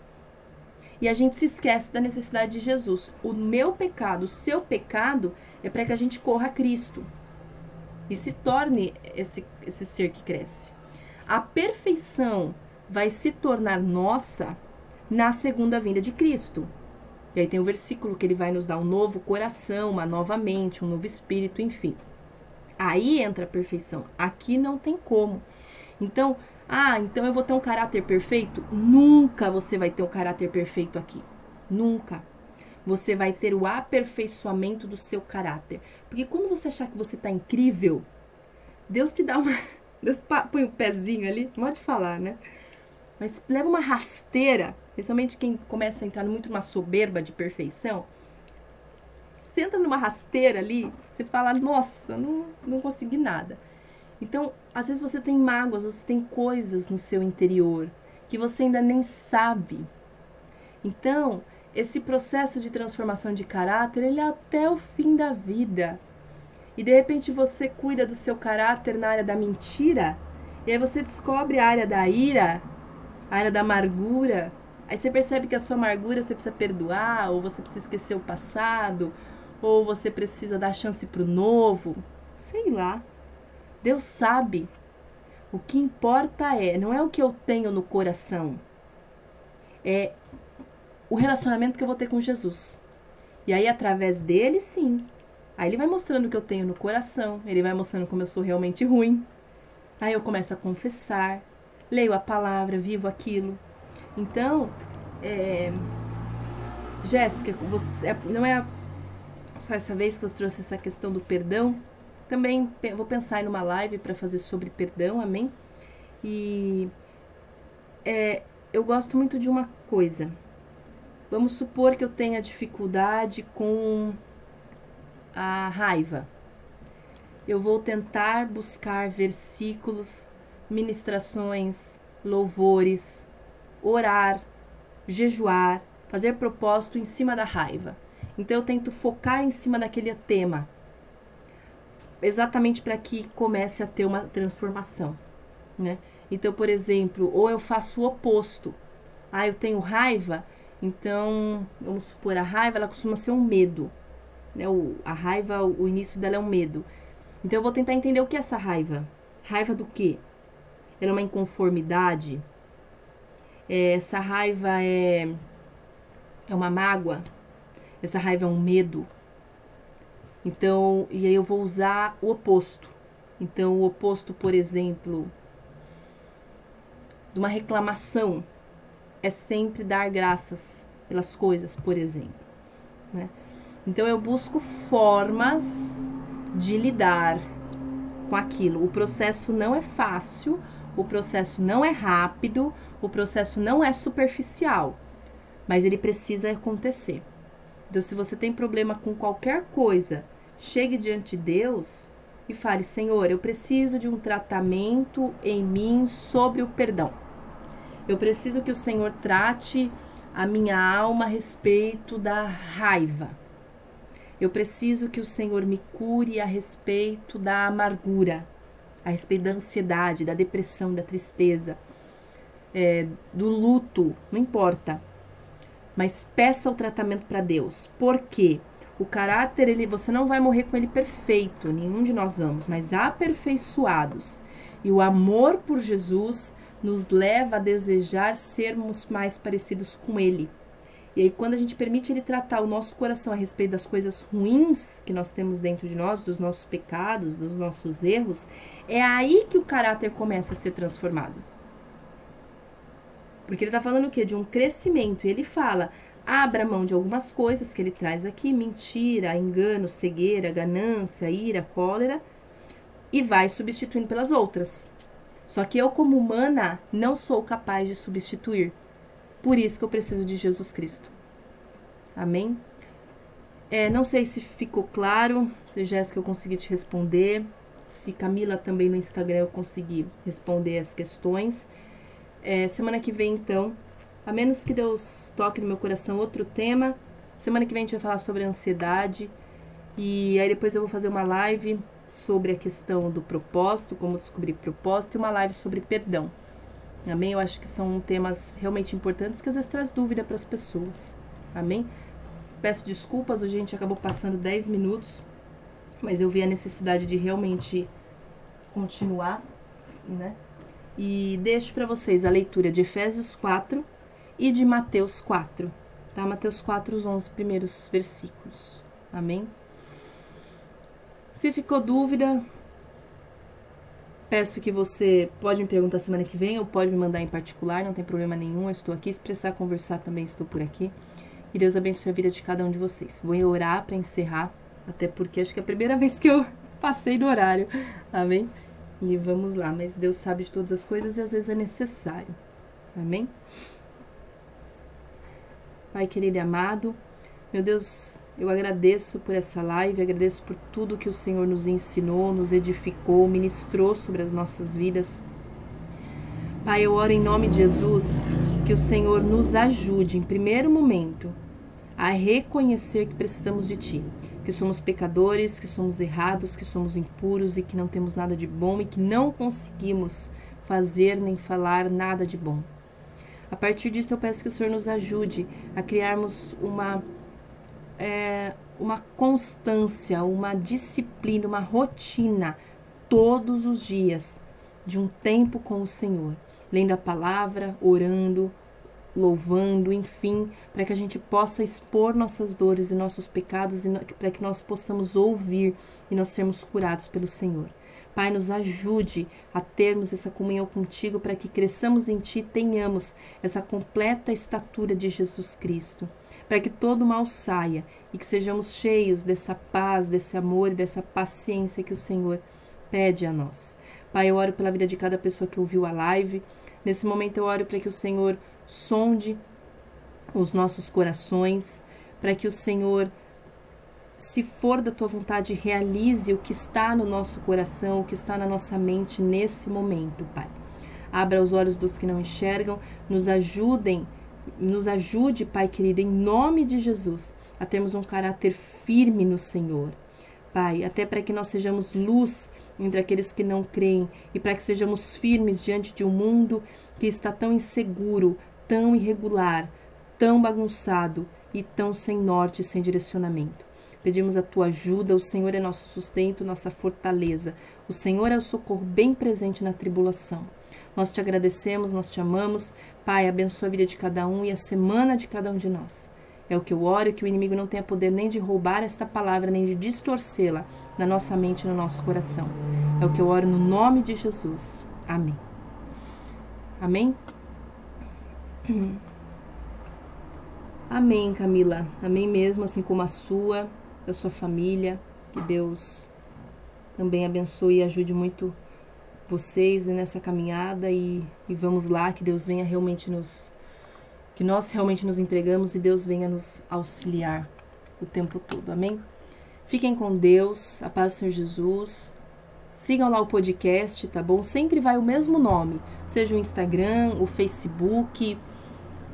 E a gente se esquece da necessidade de Jesus. O meu pecado, o seu pecado, é para que a gente corra a Cristo e se torne esse, esse ser que cresce. A perfeição vai se tornar nossa na segunda vinda de Cristo. E aí tem o versículo que ele vai nos dar um novo coração, uma nova mente, um novo espírito, enfim. Aí entra a perfeição. Aqui não tem como. Então, ah, então eu vou ter um caráter perfeito? Nunca você vai ter um caráter perfeito aqui. Nunca. Você vai ter o aperfeiçoamento do seu caráter. Porque quando você achar que você está incrível, Deus te dá uma. Deus põe o um pezinho ali, pode falar, né? Mas leva uma rasteira, principalmente quem começa a entrar muito numa soberba de perfeição. Senta numa rasteira ali, você fala, nossa, não, não consegui nada. Então, às vezes você tem mágoas, você tem coisas no seu interior que você ainda nem sabe. Então, esse processo de transformação de caráter, ele é até o fim da vida. E de repente você cuida do seu caráter na área da mentira, e aí você descobre a área da ira, a área da amargura. Aí você percebe que a sua amargura você precisa perdoar, ou você precisa esquecer o passado, ou você precisa dar chance para o novo. Sei lá. Deus sabe. O que importa é, não é o que eu tenho no coração, é o relacionamento que eu vou ter com Jesus. E aí, através dele, sim. Aí ele vai mostrando o que eu tenho no coração, ele vai mostrando como eu sou realmente ruim. Aí eu começo a confessar, leio a palavra, vivo aquilo. Então, é, Jéssica, você, é, não é só essa vez que você trouxe essa questão do perdão, também vou pensar em uma live para fazer sobre perdão, amém? E é, eu gosto muito de uma coisa. Vamos supor que eu tenha dificuldade com a raiva. Eu vou tentar buscar versículos, ministrações, louvores, orar, jejuar, fazer propósito em cima da raiva. Então eu tento focar em cima daquele tema exatamente para que comece a ter uma transformação, né? Então, por exemplo, ou eu faço o oposto. Ah, eu tenho raiva, então, vamos supor, a raiva ela costuma ser um medo. né, o, a raiva, o início dela é um medo. Então eu vou tentar entender o que é essa raiva. Raiva do quê? Ela é uma inconformidade? É, essa raiva é, é uma mágoa? Essa raiva é um medo? Então, e aí eu vou usar o oposto. Então, o oposto, por exemplo, de uma reclamação é sempre dar graças pelas coisas, por exemplo. Né? Então eu busco formas de lidar com aquilo. O processo não é fácil, o processo não é rápido, o processo não é superficial, mas ele precisa acontecer. Então, se você tem problema com qualquer coisa, chegue diante de Deus e fale: Senhor, eu preciso de um tratamento em mim sobre o perdão. Eu preciso que o Senhor trate a minha alma a respeito da raiva. Eu preciso que o Senhor me cure a respeito da amargura, a respeito da ansiedade, da depressão, da tristeza, é, do luto, não importa. Mas peça o tratamento para Deus. Por quê? O caráter, ele, você não vai morrer com ele perfeito, nenhum de nós vamos, mas aperfeiçoados. E o amor por Jesus nos leva a desejar sermos mais parecidos com Ele. E aí, quando a gente permite Ele tratar o nosso coração a respeito das coisas ruins que nós temos dentro de nós, dos nossos pecados, dos nossos erros, é aí que o caráter começa a ser transformado. Porque ele está falando o quê? De um crescimento. E ele fala: abra mão de algumas coisas que ele traz aqui: mentira, engano, cegueira, ganância, ira, cólera, e vai substituindo pelas outras. Só que eu, como humana, não sou capaz de substituir. Por isso que eu preciso de Jesus Cristo. Amém? É, não sei se ficou claro, se Jéssica eu consegui te responder, se Camila também no Instagram eu consegui responder as questões. É, semana que vem, então, a menos que Deus toque no meu coração outro tema, semana que vem a gente vai falar sobre ansiedade. E aí depois eu vou fazer uma live sobre a questão do propósito, como descobrir propósito, e uma live sobre perdão. Amém? Eu acho que são temas realmente importantes que às vezes traz dúvida para as pessoas. Amém? Peço desculpas, hoje a gente acabou passando 10 minutos, mas eu vi a necessidade de realmente continuar, né? E deixo para vocês a leitura de Efésios 4 e de Mateus 4, tá? Mateus 4, os 11 primeiros versículos. Amém? Se ficou dúvida, peço que você pode me perguntar semana que vem ou pode me mandar em particular, não tem problema nenhum, eu estou aqui. Se precisar conversar também estou por aqui. E Deus abençoe a vida de cada um de vocês. Vou orar para encerrar, até porque acho que é a primeira vez que eu passei do horário. Amém? E vamos lá, mas Deus sabe de todas as coisas e às vezes é necessário. Amém? Pai querido e amado, meu Deus, eu agradeço por essa live, agradeço por tudo que o Senhor nos ensinou, nos edificou, ministrou sobre as nossas vidas. Pai, eu oro em nome de Jesus que o Senhor nos ajude, em primeiro momento, a reconhecer que precisamos de Ti, que somos pecadores, que somos errados, que somos impuros e que não temos nada de bom e que não conseguimos fazer nem falar nada de bom. A partir disso, eu peço que o Senhor nos ajude a criarmos uma é, uma constância, uma disciplina, uma rotina todos os dias de um tempo com o Senhor, lendo a palavra, orando, louvando, enfim, para que a gente possa expor nossas dores e nossos pecados e para que nós possamos ouvir e nós sermos curados pelo Senhor. Pai, nos ajude a termos essa comunhão contigo para que cresçamos em ti tenhamos essa completa estatura de Jesus Cristo para que todo mal saia e que sejamos cheios dessa paz, desse amor e dessa paciência que o Senhor pede a nós. Pai, eu oro pela vida de cada pessoa que ouviu a live. Nesse momento eu oro para que o Senhor sonde os nossos corações, para que o Senhor, se for da tua vontade, realize o que está no nosso coração, o que está na nossa mente nesse momento, Pai. Abra os olhos dos que não enxergam, nos ajudem nos ajude, Pai querido, em nome de Jesus, a termos um caráter firme no Senhor. Pai, até para que nós sejamos luz entre aqueles que não creem e para que sejamos firmes diante de um mundo que está tão inseguro, tão irregular, tão bagunçado e tão sem norte e sem direcionamento. Pedimos a tua ajuda, o Senhor é nosso sustento, nossa fortaleza. O Senhor é o socorro bem presente na tribulação. Nós te agradecemos, nós te amamos. Pai, abençoa a vida de cada um e a semana de cada um de nós. É o que eu oro, que o inimigo não tenha poder nem de roubar esta palavra, nem de distorcê-la na nossa mente e no nosso coração. É o que eu oro no nome de Jesus. Amém. Amém? Amém, Camila. Amém mesmo, assim como a sua da sua família. Que Deus também abençoe e ajude muito vocês nessa caminhada e, e vamos lá, que Deus venha realmente nos. Que nós realmente nos entregamos e Deus venha nos auxiliar o tempo todo. Amém? Fiquem com Deus, a paz do Senhor Jesus. Sigam lá o podcast, tá bom? Sempre vai o mesmo nome, seja o Instagram, o Facebook,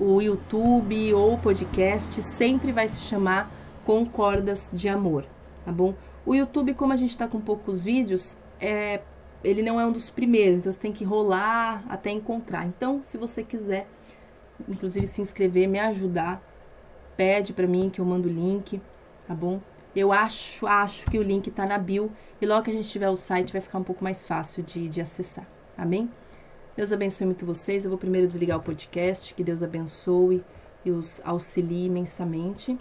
o YouTube ou o podcast, sempre vai se chamar com cordas de amor, tá bom? O YouTube, como a gente tá com poucos vídeos, é, ele não é um dos primeiros, então você tem que rolar até encontrar. Então, se você quiser, inclusive se inscrever, me ajudar, pede para mim que eu mando o link, tá bom? Eu acho, acho que o link tá na bio e logo que a gente tiver o site vai ficar um pouco mais fácil de, de acessar, amém? Deus abençoe muito vocês. Eu vou primeiro desligar o podcast, que Deus abençoe e os auxilie imensamente.